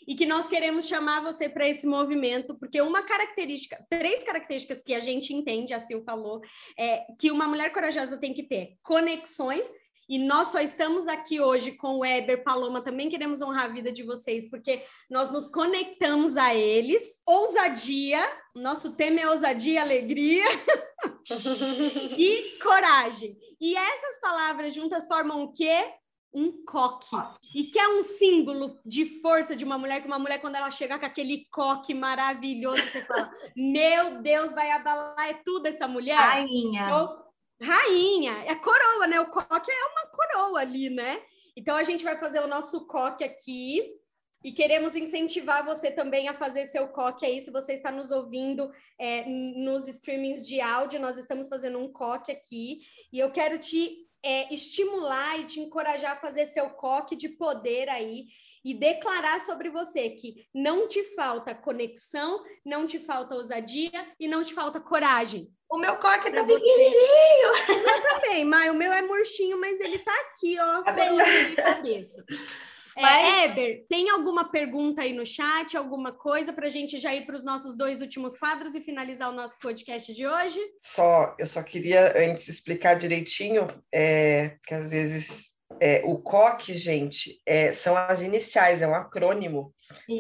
e que nós queremos chamar você para esse movimento, porque uma característica, três características que a gente entende, a Sil falou, é que uma mulher corajosa tem que ter conexões e nós só estamos aqui hoje com o Weber, Paloma, também queremos honrar a vida de vocês, porque nós nos conectamos a eles. Ousadia, nosso tema é ousadia, alegria e coragem. E essas palavras juntas formam o quê? um coque. E que é um símbolo de força de uma mulher, que uma mulher, quando ela chegar com aquele coque maravilhoso, você fala: Meu Deus, vai abalar, é tudo essa mulher. Rainha. Então, rainha, é coroa, né? O coque é uma coroa ali, né? Então a gente vai fazer o nosso coque aqui e queremos incentivar você também a fazer seu coque aí. Se você está nos ouvindo é, nos streamings de áudio, nós estamos fazendo um coque aqui e eu quero te é, estimular e te encorajar a fazer seu coque de poder aí e declarar sobre você que não te falta conexão, não te falta ousadia e não te falta coragem. O meu coque tá pequenininho. O meu também, mas o meu é murchinho, mas ele tá aqui, ó, tá de cabeça. É, Eber, tem alguma pergunta aí no chat, alguma coisa para a gente já ir para os nossos dois últimos quadros e finalizar o nosso podcast de hoje? Só, eu só queria antes explicar direitinho, é, que às vezes é, o COC, gente, é, são as iniciais, é um acrônimo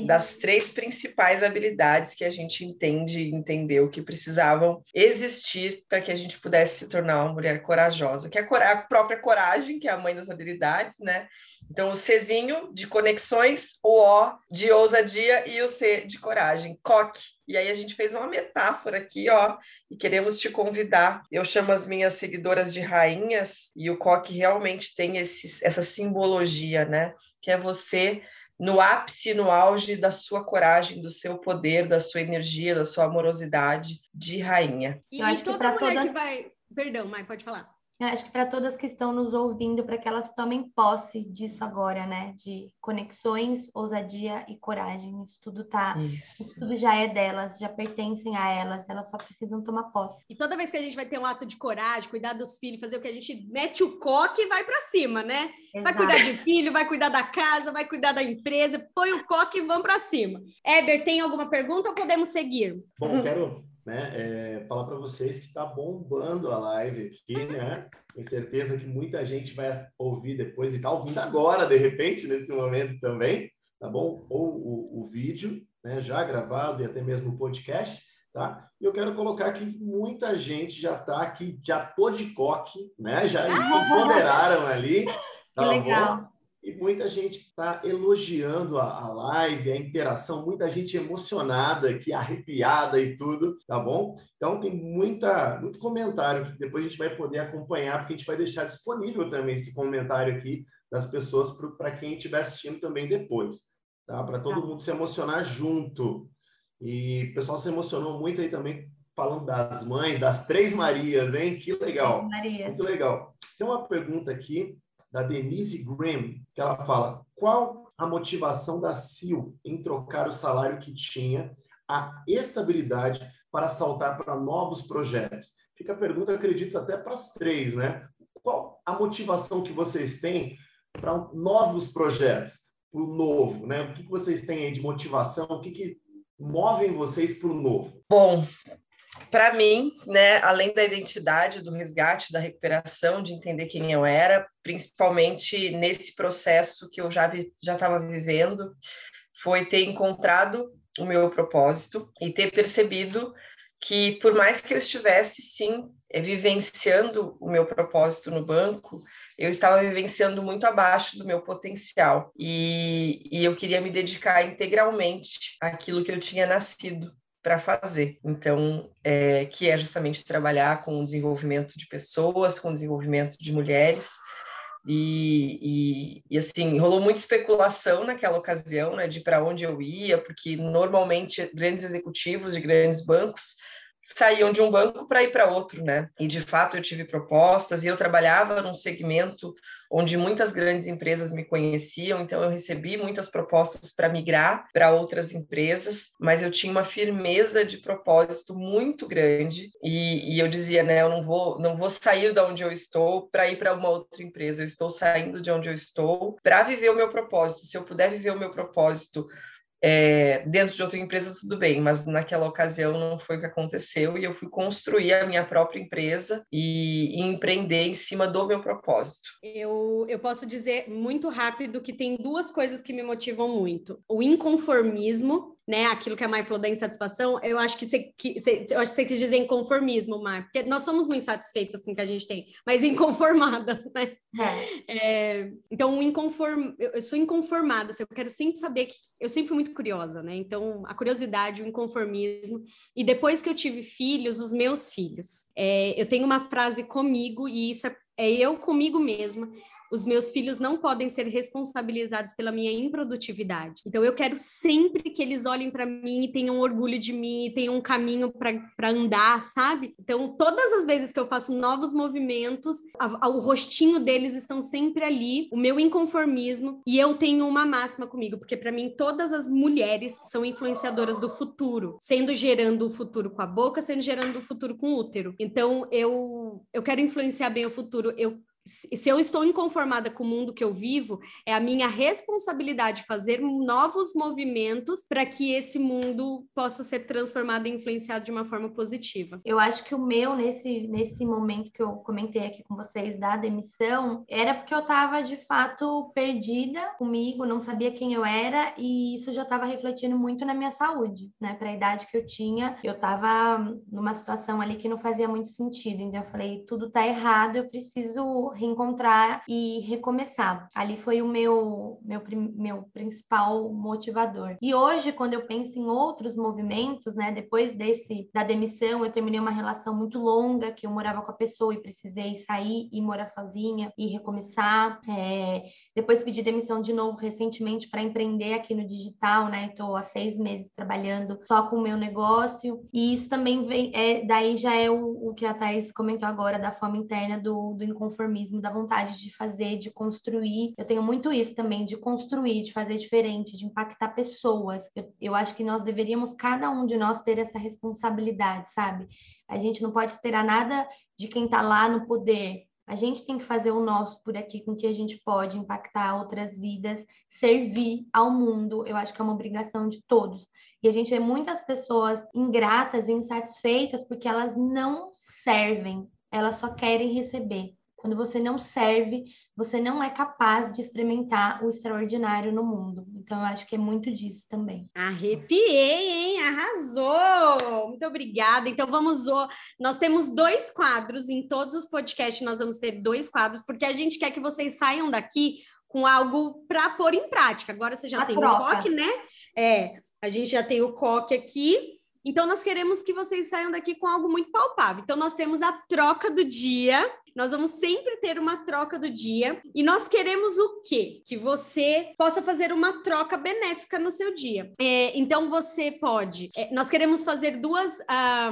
das três principais habilidades que a gente entende e entendeu que precisavam existir para que a gente pudesse se tornar uma mulher corajosa, que é a própria coragem, que é a mãe das habilidades, né? Então, o Czinho de conexões, o O de ousadia e o C de coragem, coque. E aí a gente fez uma metáfora aqui, ó, e queremos te convidar. Eu chamo as minhas seguidoras de rainhas, e o coque realmente tem esse, essa simbologia, né? Que é você no ápice, no auge da sua coragem, do seu poder, da sua energia, da sua amorosidade de rainha. E, Eu acho e toda que mulher toda... que vai... Perdão, Mai, pode falar. Eu acho que para todas que estão nos ouvindo, para que elas tomem posse disso agora, né? De conexões, ousadia e coragem. Isso tudo tá. Isso. isso. tudo já é delas, já pertencem a elas, elas só precisam tomar posse. E toda vez que a gente vai ter um ato de coragem, cuidar dos filhos, fazer o que a gente mete o coque e vai para cima, né? Exato. Vai cuidar de filho, vai cuidar da casa, vai cuidar da empresa, põe o coque e vamos para cima. Eber, tem alguma pergunta ou podemos seguir? Bom, quero né, é, falar para vocês que está bombando a live aqui, né? Tenho certeza que muita gente vai ouvir depois e está ouvindo agora, de repente, nesse momento também, tá bom? Ou o, o vídeo, né, já gravado e até mesmo o podcast, tá? E eu quero colocar que muita gente já está aqui, já tô de coque, né? Já se empoderaram ali. Tá que legal. Bom? E muita gente está elogiando a, a, live, a interação, muita gente emocionada aqui, arrepiada e tudo, tá bom? Então tem muita, muito comentário que depois a gente vai poder acompanhar, porque a gente vai deixar disponível também esse comentário aqui das pessoas para quem estiver assistindo também depois, tá? Para todo tá. mundo se emocionar junto. E o pessoal se emocionou muito aí também falando das mães, das três Marias, hein? Que legal. Maria. Muito legal. Tem uma pergunta aqui da Denise Grimm, que ela fala: qual a motivação da Sil em trocar o salário que tinha, a estabilidade para saltar para novos projetos? Fica a pergunta, acredito, até para as três, né? Qual a motivação que vocês têm para novos projetos, para o novo, né? O que, que vocês têm aí de motivação? O que, que movem vocês para o novo? Bom, para mim, né, além da identidade, do resgate, da recuperação, de entender quem eu era, principalmente nesse processo que eu já já estava vivendo, foi ter encontrado o meu propósito e ter percebido que por mais que eu estivesse sim é, vivenciando o meu propósito no banco, eu estava vivenciando muito abaixo do meu potencial. E, e eu queria me dedicar integralmente àquilo que eu tinha nascido para fazer. Então, é, que é justamente trabalhar com o desenvolvimento de pessoas, com o desenvolvimento de mulheres. E, e, e assim, rolou muita especulação naquela ocasião, né, de para onde eu ia, porque normalmente grandes executivos de grandes bancos saíam de um banco para ir para outro, né? E de fato eu tive propostas e eu trabalhava num segmento onde muitas grandes empresas me conheciam, então eu recebi muitas propostas para migrar para outras empresas, mas eu tinha uma firmeza de propósito muito grande e, e eu dizia, né, eu não vou, não vou sair de onde eu estou para ir para uma outra empresa, eu estou saindo de onde eu estou para viver o meu propósito. Se eu puder viver o meu propósito É, dentro de outra empresa, tudo bem, mas naquela ocasião não foi o que aconteceu e eu fui construir a minha própria empresa e, e empreender em cima do meu propósito. Eu, eu posso dizer muito rápido que tem duas coisas que me motivam muito: o inconformismo né, aquilo que a Mai falou da insatisfação, eu acho que você, que, você, eu acho que você quis dizer inconformismo, Mai, porque nós somos muito satisfeitas com o que a gente tem, mas inconformadas, né? É. É, então, inconform, eu, eu, sou inconformada, assim, eu quero sempre saber que eu sempre fui muito curiosa, né? Então, a curiosidade, o inconformismo, e depois que eu tive filhos, os meus filhos, é, eu tenho uma frase comigo, e isso é, é eu comigo mesma, os meus filhos não podem ser responsabilizados pela minha improdutividade. Então, eu quero sempre que eles olhem para mim e tenham orgulho de mim, e tenham um caminho para andar, sabe? Então, todas as vezes que eu faço novos movimentos, a, a, o rostinho deles estão sempre ali, o meu inconformismo, e eu tenho uma máxima comigo, porque para mim todas as mulheres são influenciadoras do futuro, sendo gerando o futuro com a boca, sendo gerando o futuro com o útero. Então, eu, eu quero influenciar bem o futuro. Eu se eu estou inconformada com o mundo que eu vivo, é a minha responsabilidade fazer novos movimentos para que esse mundo possa ser transformado e influenciado de uma forma positiva. Eu acho que o meu, nesse, nesse momento que eu comentei aqui com vocês da demissão, era porque eu estava de fato perdida comigo, não sabia quem eu era, e isso já estava refletindo muito na minha saúde, né? Para a idade que eu tinha, eu estava numa situação ali que não fazia muito sentido. Então eu falei, tudo está errado, eu preciso reencontrar e recomeçar. Ali foi o meu, meu, meu principal motivador. E hoje, quando eu penso em outros movimentos, né, depois desse da demissão, eu terminei uma relação muito longa que eu morava com a pessoa e precisei sair e morar sozinha e recomeçar. É, depois pedi demissão de novo recentemente para empreender aqui no digital, né? Estou há seis meses trabalhando só com o meu negócio. E isso também vem, é, daí já é o, o que a Thais comentou agora da forma interna do, do inconformismo da vontade de fazer, de construir. Eu tenho muito isso também, de construir, de fazer diferente, de impactar pessoas. Eu, eu acho que nós deveríamos, cada um de nós, ter essa responsabilidade, sabe? A gente não pode esperar nada de quem está lá no poder. A gente tem que fazer o nosso por aqui com que a gente pode impactar outras vidas, servir ao mundo. Eu acho que é uma obrigação de todos. E a gente vê muitas pessoas ingratas, insatisfeitas, porque elas não servem, elas só querem receber. Quando você não serve, você não é capaz de experimentar o extraordinário no mundo. Então, eu acho que é muito disso também. Arrepiei, hein? Arrasou! Muito obrigada. Então, vamos. Nós temos dois quadros em todos os podcasts. Nós vamos ter dois quadros, porque a gente quer que vocês saiam daqui com algo para pôr em prática. Agora você já a tem troca. o coque, né? É, a gente já tem o coque aqui. Então, nós queremos que vocês saiam daqui com algo muito palpável. Então, nós temos a troca do dia, nós vamos sempre ter uma troca do dia e nós queremos o quê? Que você possa fazer uma troca benéfica no seu dia. É, então você pode. É, nós queremos fazer duas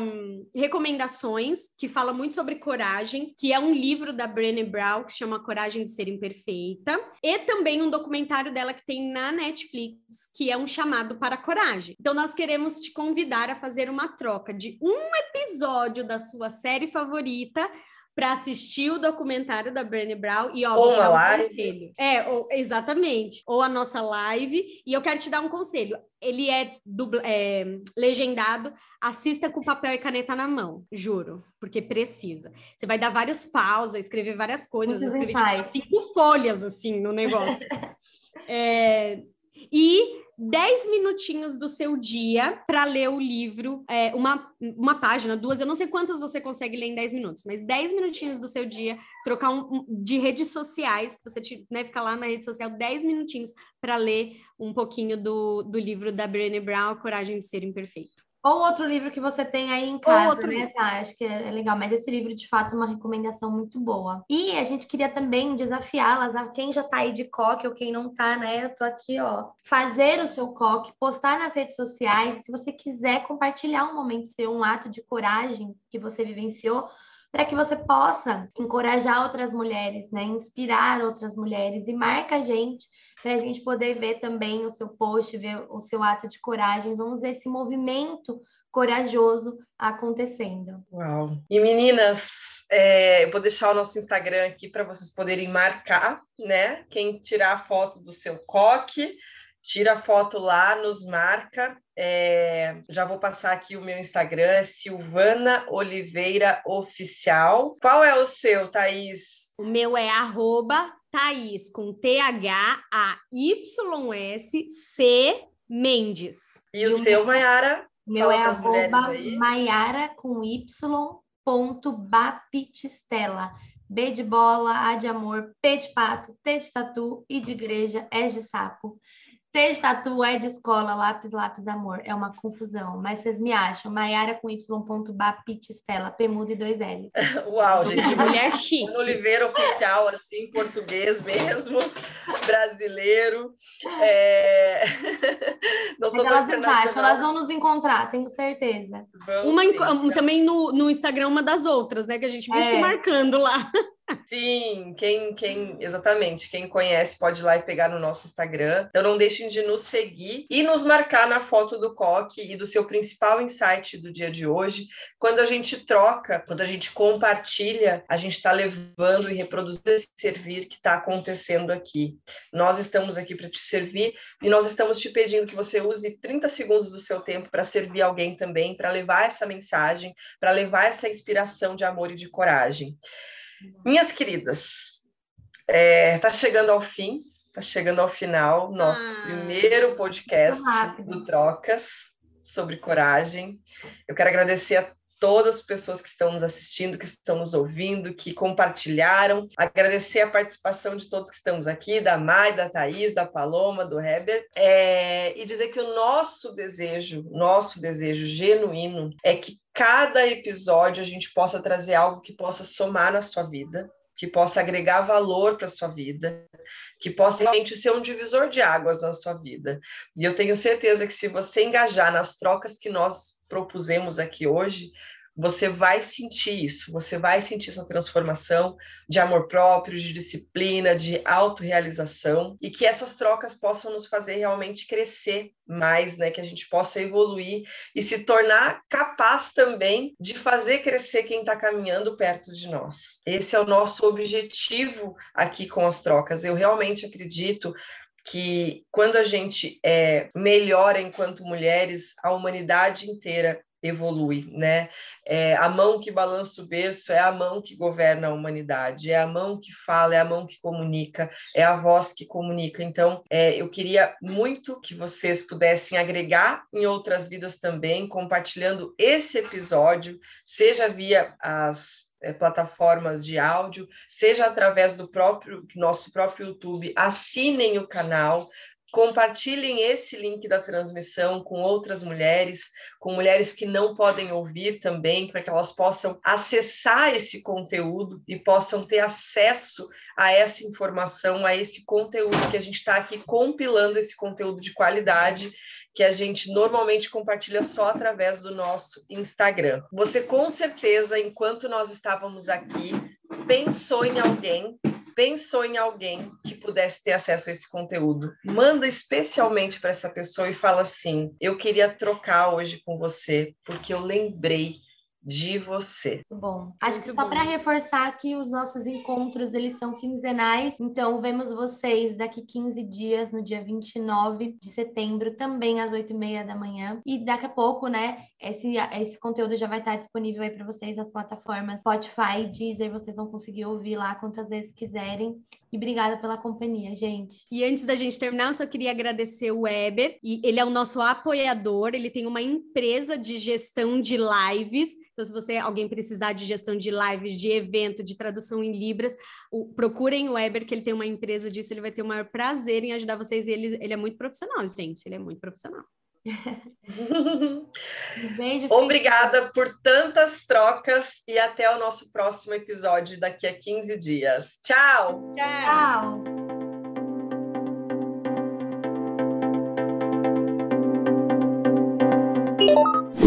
um, recomendações que fala muito sobre coragem, que é um livro da Brené Brown que se chama Coragem de Ser Imperfeita, e também um documentário dela que tem na Netflix, que é um chamado para coragem. Então nós queremos te convidar a fazer uma troca de um episódio da sua série favorita para assistir o documentário da Brené Brown e ó, ou uma um live. conselho. É, ou, exatamente. Ou a nossa live. E eu quero te dar um conselho. Ele é, dubla, é legendado. Assista com papel e caneta na mão, juro, porque precisa. Você vai dar vários pausas, escrever várias coisas. Eu escrevi tipo, cinco folhas assim no negócio. é, e 10 minutinhos do seu dia para ler o livro, é, uma, uma página, duas, eu não sei quantas você consegue ler em 10 minutos, mas 10 minutinhos do seu dia, trocar um, de redes sociais, você te, né, fica lá na rede social 10 minutinhos para ler um pouquinho do, do livro da Brené Brown, Coragem de Ser Imperfeito. Ou outro livro que você tem aí em casa, Ou outro né? Tá, acho que é, é legal, mas esse livro, de fato, é uma recomendação muito boa. E a gente queria também desafiá-las, a quem já tá aí de coque ou quem não tá, né? Eu tô aqui, ó. Fazer o seu coque, postar nas redes sociais. Se você quiser compartilhar um momento seu, um ato de coragem que você vivenciou, para que você possa encorajar outras mulheres, né? Inspirar outras mulheres e marca a gente para a gente poder ver também o seu post, ver o seu ato de coragem. Vamos ver esse movimento corajoso acontecendo. Uau! E meninas, é, eu vou deixar o nosso Instagram aqui para vocês poderem marcar, né? Quem tirar a foto do seu coque, tira a foto lá, nos marca. É, já vou passar aqui o meu Instagram, é Silvana Oliveira Oficial. Qual é o seu, Thaís? O meu é arroba Thaís, com T-H-A-Y-S-C Mendes. E, e o seu, Maiara? Meu é arroba Maiara com Y ponto Baptistela. B de bola, A de amor, P de pato, T de tatu, I de igreja, S de sapo. De tatu, é de escola, lápis, lápis, amor. É uma confusão. Mas vocês me acham. Maiara com y.bapitistela, P muda e dois L. Uau, gente. Mulher chique. Oliveira oficial, assim, português mesmo, brasileiro. É... Não sou elas acham, elas vão nos encontrar, tenho certeza. uma sim, também no, no Instagram, uma das outras, né? Que a gente viu é. se marcando lá. Sim, quem, quem, exatamente, quem conhece pode ir lá e pegar no nosso Instagram. Então não deixem de nos seguir e nos marcar na foto do coque e do seu principal insight do dia de hoje. Quando a gente troca, quando a gente compartilha, a gente está levando e reproduzindo esse servir que está acontecendo aqui. Nós estamos aqui para te servir e nós estamos te pedindo que você use 30 segundos do seu tempo para servir alguém também, para levar essa mensagem, para levar essa inspiração de amor e de coragem. Minhas queridas, é, tá chegando ao fim, tá chegando ao final, nosso ah, primeiro podcast do Trocas sobre coragem. Eu quero agradecer a todas as pessoas que estão nos assistindo, que estão nos ouvindo, que compartilharam. Agradecer a participação de todos que estamos aqui, da Mai, da Thaís, da Paloma, do Heber, é, e dizer que o nosso desejo, nosso desejo genuíno é que cada episódio a gente possa trazer algo que possa somar na sua vida, que possa agregar valor para sua vida, que possa realmente ser um divisor de águas na sua vida. E eu tenho certeza que se você engajar nas trocas que nós propusemos aqui hoje, você vai sentir isso, você vai sentir essa transformação de amor próprio, de disciplina, de autorrealização, e que essas trocas possam nos fazer realmente crescer mais, né? Que a gente possa evoluir e se tornar capaz também de fazer crescer quem está caminhando perto de nós. Esse é o nosso objetivo aqui com as trocas. Eu realmente acredito que quando a gente é, melhora enquanto mulheres, a humanidade inteira evolui, né? É, a mão que balança o berço é a mão que governa a humanidade, é a mão que fala, é a mão que comunica, é a voz que comunica. Então, é, eu queria muito que vocês pudessem agregar em outras vidas também, compartilhando esse episódio, seja via as é, plataformas de áudio, seja através do próprio nosso próprio YouTube, assinem o canal, Compartilhem esse link da transmissão com outras mulheres, com mulheres que não podem ouvir também, para que elas possam acessar esse conteúdo e possam ter acesso a essa informação, a esse conteúdo que a gente está aqui compilando, esse conteúdo de qualidade que a gente normalmente compartilha só através do nosso Instagram. Você com certeza, enquanto nós estávamos aqui, pensou em alguém pensou em alguém que pudesse ter acesso a esse conteúdo, manda especialmente para essa pessoa e fala assim: Eu queria trocar hoje com você, porque eu lembrei de você. Bom, acho que só para reforçar que os nossos encontros, eles são quinzenais, então vemos vocês daqui 15 dias, no dia 29 de setembro, também às 8 e meia da manhã, e daqui a pouco, né, esse, esse conteúdo já vai estar disponível aí para vocês nas plataformas Spotify, Deezer, vocês vão conseguir ouvir lá quantas vezes quiserem, e obrigada pela companhia, gente. E antes da gente terminar, eu só queria agradecer o Weber, e ele é o nosso apoiador, ele tem uma empresa de gestão de lives, então, se você alguém precisar de gestão de lives, de evento, de tradução em libras, o, procurem o Weber, que ele tem uma empresa disso, ele vai ter o maior prazer em ajudar vocês. Ele, ele é muito profissional, gente. Ele é muito profissional. Beijo, Obrigada por tantas trocas e até o nosso próximo episódio daqui a 15 dias. Tchau! Tchau! Tchau.